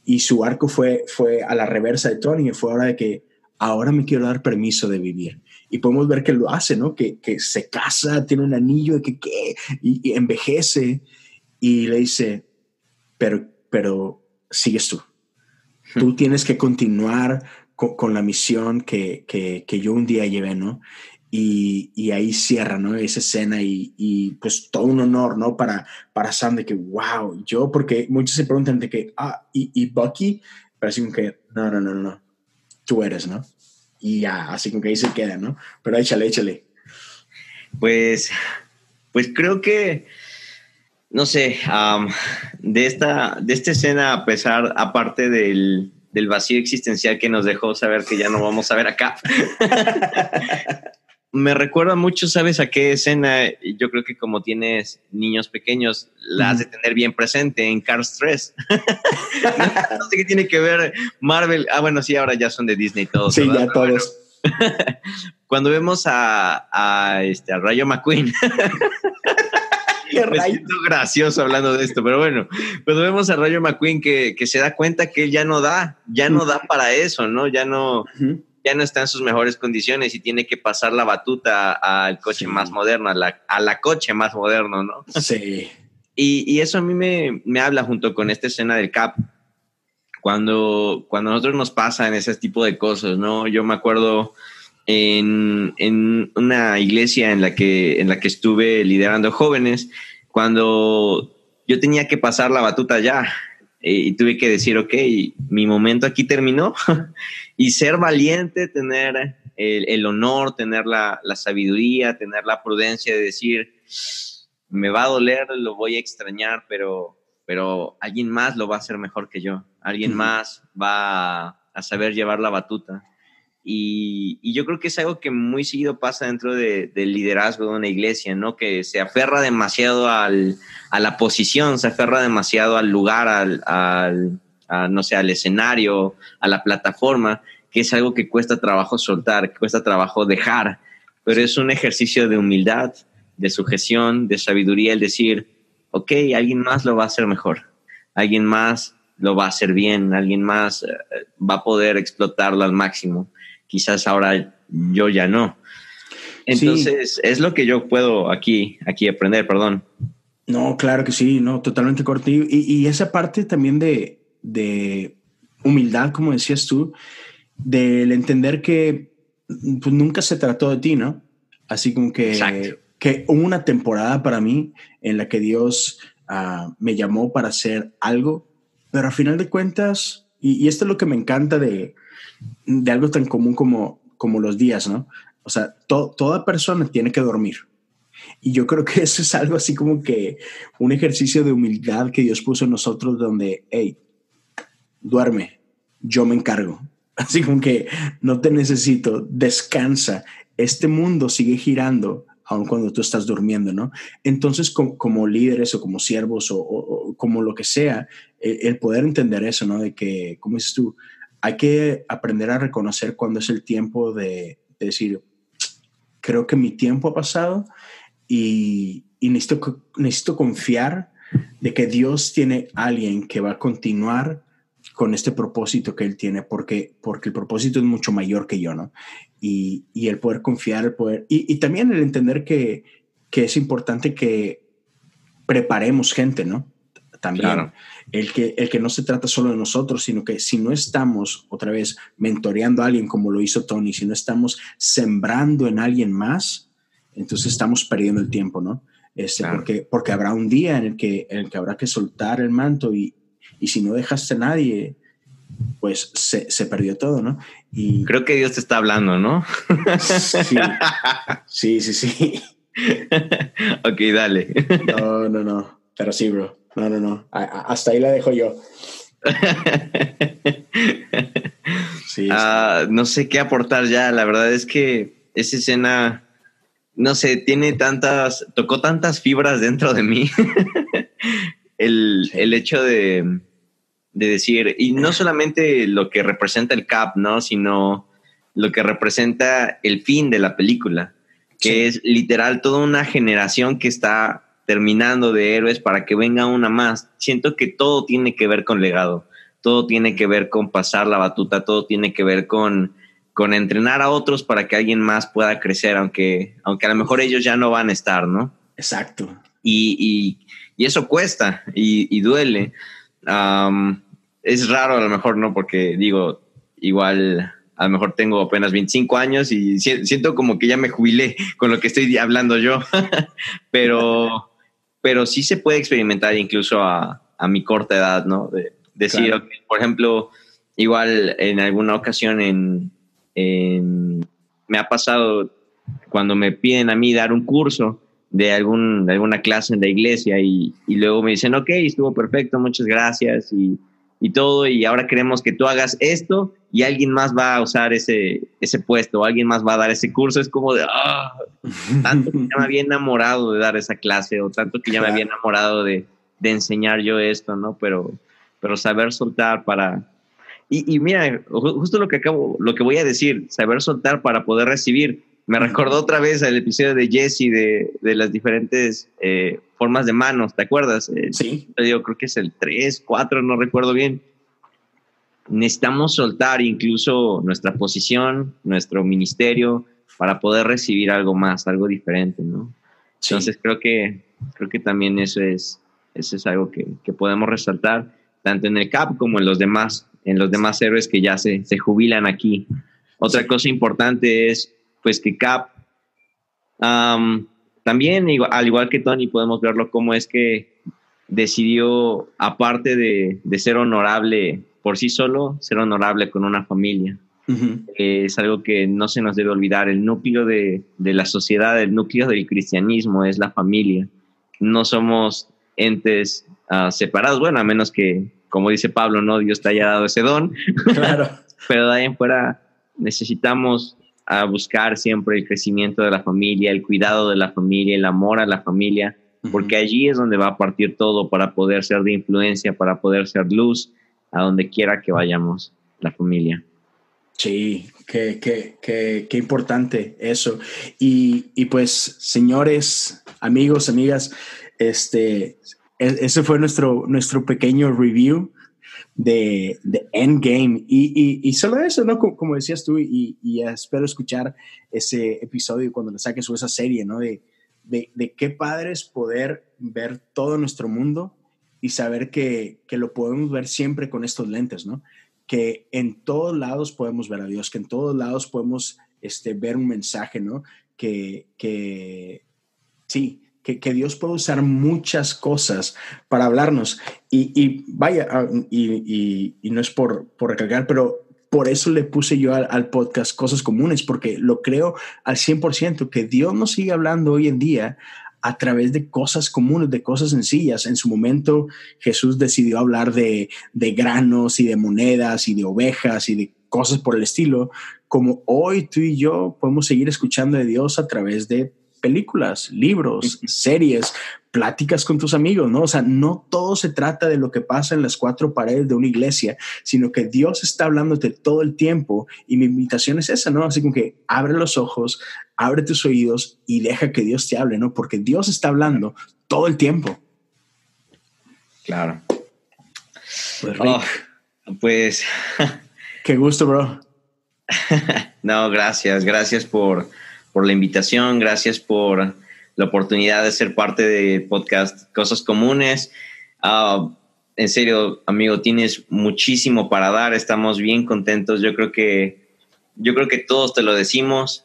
Y su arco fue, fue a la reversa de Tony, fue ahora de que ahora me quiero dar permiso de vivir. Y podemos ver que lo hace, ¿no? Que, que se casa, tiene un anillo, que, ¿qué? Y, y envejece y le dice, pero, pero sigues tú. Tú tienes que continuar con, la misión que, que, yo un día llevé, ¿no? Y, y, ahí cierra, ¿no? Esa escena y, y, pues todo un honor, ¿no? Para, para Sam de que, wow, yo, porque muchos se preguntan de que, ah, y, y Bucky, pero así como que, no, no, no, no, tú eres, ¿no? Y ya, así como que ahí se queda, ¿no? Pero échale, échale. Pues, pues creo que, no sé, de, esta, de esta escena, a pesar, aparte del, del vacío existencial que nos dejó saber que ya no vamos a ver acá. Me recuerda mucho, ¿sabes a qué escena? Yo creo que como tienes niños pequeños, la has de tener bien presente en Cars 3. no, sé qué tiene que ver Marvel. Ah, bueno, sí, ahora ya son de Disney todos. Sí, ya todos. Cuando vemos a, a, este, a Rayo McQueen. Me siento gracioso hablando de esto, pero bueno, cuando vemos a Rayo McQueen que, que, se da cuenta que él ya no da, ya no da para eso, ¿no? Ya no, ya no está en sus mejores condiciones y tiene que pasar la batuta al coche más moderno, a la, a la coche más moderno, ¿no? Sí. Y, y eso a mí me, me, habla junto con esta escena del Cap. Cuando, cuando a nosotros nos pasan ese tipo de cosas, ¿no? Yo me acuerdo en, en, una iglesia en la, que, en la que estuve liderando jóvenes, cuando yo tenía que pasar la batuta ya eh, y tuve que decir, ok, mi momento aquí terminó y ser valiente, tener el, el honor, tener la, la, sabiduría, tener la prudencia de decir, me va a doler, lo voy a extrañar, pero, pero alguien más lo va a hacer mejor que yo, alguien más va a saber llevar la batuta. Y, yo creo que es algo que muy seguido pasa dentro del liderazgo de una iglesia, ¿no? Que se aferra demasiado al, a la posición, se aferra demasiado al lugar, al, al no sé, al escenario, a la plataforma, que es algo que cuesta trabajo soltar, que cuesta trabajo dejar, pero es un ejercicio de humildad, de sujeción, de sabiduría, el decir, ok, alguien más lo va a hacer mejor, alguien más lo va a hacer bien, alguien más eh, va a poder explotarlo al máximo quizás ahora yo ya no. Entonces, es lo que yo puedo aquí, aquí aprender, perdón. No, claro que sí, no, totalmente corto. Y, y esa parte también de, de, humildad, como decías tú, del entender que pues, nunca se trató de ti, ¿no? Así como que, que hubo una temporada para mí en la que Dios uh, me llamó para hacer algo, pero al final de cuentas, y, y esto es lo que me encanta de, de algo tan común como, como los días, ¿no? O sea, toda persona tiene que dormir. Y yo creo que eso es algo así como que un ejercicio de humildad que Dios puso en nosotros donde, hey, duerme, yo me encargo. Así como que no te necesito, descansa. Este mundo sigue girando aun cuando tú estás durmiendo, ¿no? Entonces, como, líderes o como siervos o, como lo que sea, el, el, poder entender eso, ¿no? De que, como dices tú, hay que aprender a reconocer cuando es el tiempo de, decir, creo que mi tiempo ha pasado y, necesito, necesito confiar de que Dios tiene alguien que va a continuar con este propósito que Él tiene, porque, porque el propósito es mucho mayor que yo, ¿no? Y, el poder confiar, el poder, y, también el entender que, que es importante que preparemos gente, ¿no? también. El, que, el que no se trata solo de nosotros, sino que si no estamos otra vez mentoreando a alguien como lo hizo Tony, si no estamos sembrando en alguien más, entonces estamos perdiendo el tiempo, ¿no? Este, porque, porque habrá un día en el, que, en el que habrá que soltar el manto y, y si no dejaste a nadie, pues se, se, perdió todo, ¿no? Y creo que Dios te está hablando, ¿no? sí, sí, sí. sí. ok, dale. no, no, no. Pero sí, bro. No, no, no. hasta ahí la dejo yo. Ah, no sé qué aportar ya. La verdad es que esa escena, no sé, tiene tantas, tocó tantas fibras dentro de mí. el, el, hecho de, de, decir, y no solamente lo que representa el Cap, ¿no? Sino lo que representa el fin de la película, que es literal toda una generación que está terminando de héroes para que venga una más. Siento que todo tiene que ver con legado, todo tiene que ver con pasar la batuta, todo tiene que ver con, con entrenar a otros para que alguien más pueda crecer, aunque, aunque a lo mejor ellos ya no van a estar, ¿no? Exacto. Y, y, eso cuesta y, duele. es raro a lo mejor, ¿no? Porque digo, igual a lo mejor tengo apenas 25 años y siento como que ya me jubilé con lo que estoy hablando yo, pero, pero sí se puede experimentar incluso a, a mi corta edad, ¿no? De, decir, por ejemplo, igual en alguna ocasión en, me ha pasado cuando me piden a mí dar un curso de, algún, de alguna clase en la iglesia y, y luego me dicen, ok, estuvo perfecto, muchas gracias y y todo, y ahora queremos que tú hagas esto y alguien más va a usar ese, ese puesto, o alguien más va a dar ese curso, es como de, ah, tanto que ya me había enamorado de dar esa clase, o tanto que ya me había enamorado de, de, enseñar yo esto, ¿no? Pero, pero saber soltar para... Y, y mira, justo lo que acabo, lo que voy a decir, saber soltar para poder recibir. Me recordó otra vez el episodio de Jesse de, de las diferentes eh, formas de manos, ¿te acuerdas? Eh, sí. Yo creo que es el 3, 4, no recuerdo bien. Necesitamos soltar incluso nuestra posición, nuestro ministerio, para poder recibir algo más, algo diferente, ¿no? Entonces creo que, creo que también eso es, eso es algo que, que, podemos resaltar, tanto en el CAP como en los demás, en los demás héroes que ya se, se jubilan aquí. Otra cosa importante es pues que Cap también, al igual que Tony, podemos verlo como es que decidió, aparte de, ser honorable por sí solo, ser honorable con una familia. es algo que no se nos debe olvidar. El núcleo de, la sociedad, el núcleo del cristianismo es la familia. No somos entes ah, separados, bueno, a menos que, como dice Pablo, no Dios te haya dado ese don. Claro. Pero de ahí en fuera necesitamos a buscar siempre el crecimiento de la familia, el cuidado de la familia, el amor a la familia, porque allí es donde va a partir todo para poder ser de influencia, para poder ser luz a donde quiera que vayamos, la familia. Sí, qué, qué, qué, qué importante eso. Y, y, pues, señores, amigos, amigas, este, e, ese fue nuestro, nuestro pequeño review de, de Endgame. Y, y, y, solo eso, ¿no? Como, decías tú, y, y, espero escuchar ese episodio cuando le saques esa serie, ¿no? De, de, de, qué padre es poder ver todo nuestro mundo y saber que, que, lo podemos ver siempre con estos lentes, ¿no? Que en todos lados podemos ver a Dios, que en todos lados podemos este, ver un mensaje, ¿no? Que, que sí, que, Dios puede usar muchas cosas para hablarnos. Y, vaya, ah, y, no es por, por recalcar, pero por eso le puse yo al, podcast Cosas Comunes, porque lo creo al 100%, que Dios nos sigue hablando hoy en día a través de cosas comunes, de cosas sencillas. En su momento Jesús decidió hablar de, de granos y de monedas y de ovejas y de cosas por el estilo, como hoy tú y yo podemos seguir escuchando de Dios a través de películas, libros, series, pláticas con tus amigos, ¿no? O sea, no todo se trata de lo que pasa en las cuatro paredes de una iglesia, sino que Dios está hablándote todo el tiempo y mi invitación es esa, ¿no? Así como que abre los ojos, abre tus oídos y deja que Dios te hable, ¿no? Porque Dios está hablando todo el tiempo. Claro. Pues, oh, pues... Qué gusto, bro. no, gracias, gracias por por la invitación, gracias por la oportunidad de ser parte del podcast Cosas Comunes. Ah, en serio, amigo, tienes muchísimo para dar, estamos bien contentos. Yo creo que, yo creo que todos te lo decimos.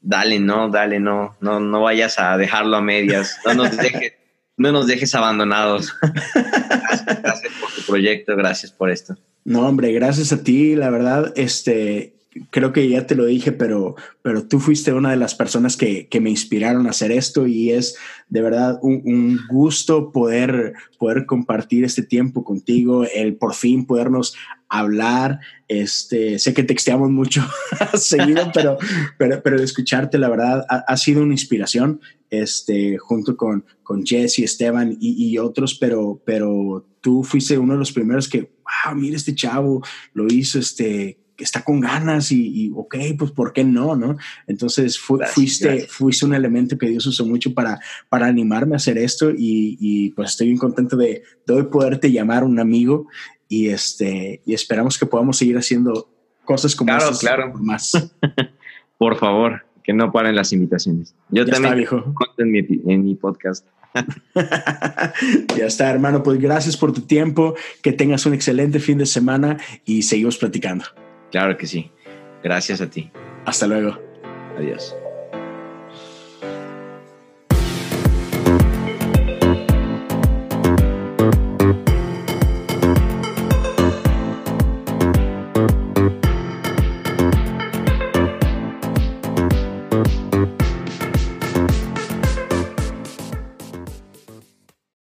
Dale, no, dale, no, no, no vayas a dejarlo a medias, no nos dejes, no nos dejes abandonados. gracias, gracias por tu proyecto, gracias por esto. No, hombre, gracias a ti, la verdad, este, creo que ya te lo dije, pero, pero tú fuiste una de las personas que, que me inspiraron a hacer esto y es de verdad un, un, gusto poder, poder compartir este tiempo contigo, el por fin podernos hablar. Este, sé que texteamos mucho seguido, pero, pero, pero escucharte, la verdad, ha, sido una inspiración, este, junto con, con Jesse, Esteban y, y, otros, pero, pero tú fuiste uno de los primeros que, wow, mira este chavo, lo hizo, este, que está con ganas y, ok, pues ¿por qué no? ¿no? Entonces fuiste, fuiste un elemento que Dios usó mucho para, para animarme a hacer esto y, pues estoy bien contento de, de, hoy poderte llamar un amigo y, este, y esperamos que podamos seguir haciendo cosas como claro, claro. más. Por favor, que no paren las invitaciones. Yo también está, En, mi, en mi podcast. ya está, hermano. Pues gracias por tu tiempo. Que tengas un excelente fin de semana y seguimos platicando. Claro que sí. Gracias a ti. Hasta luego. Adiós.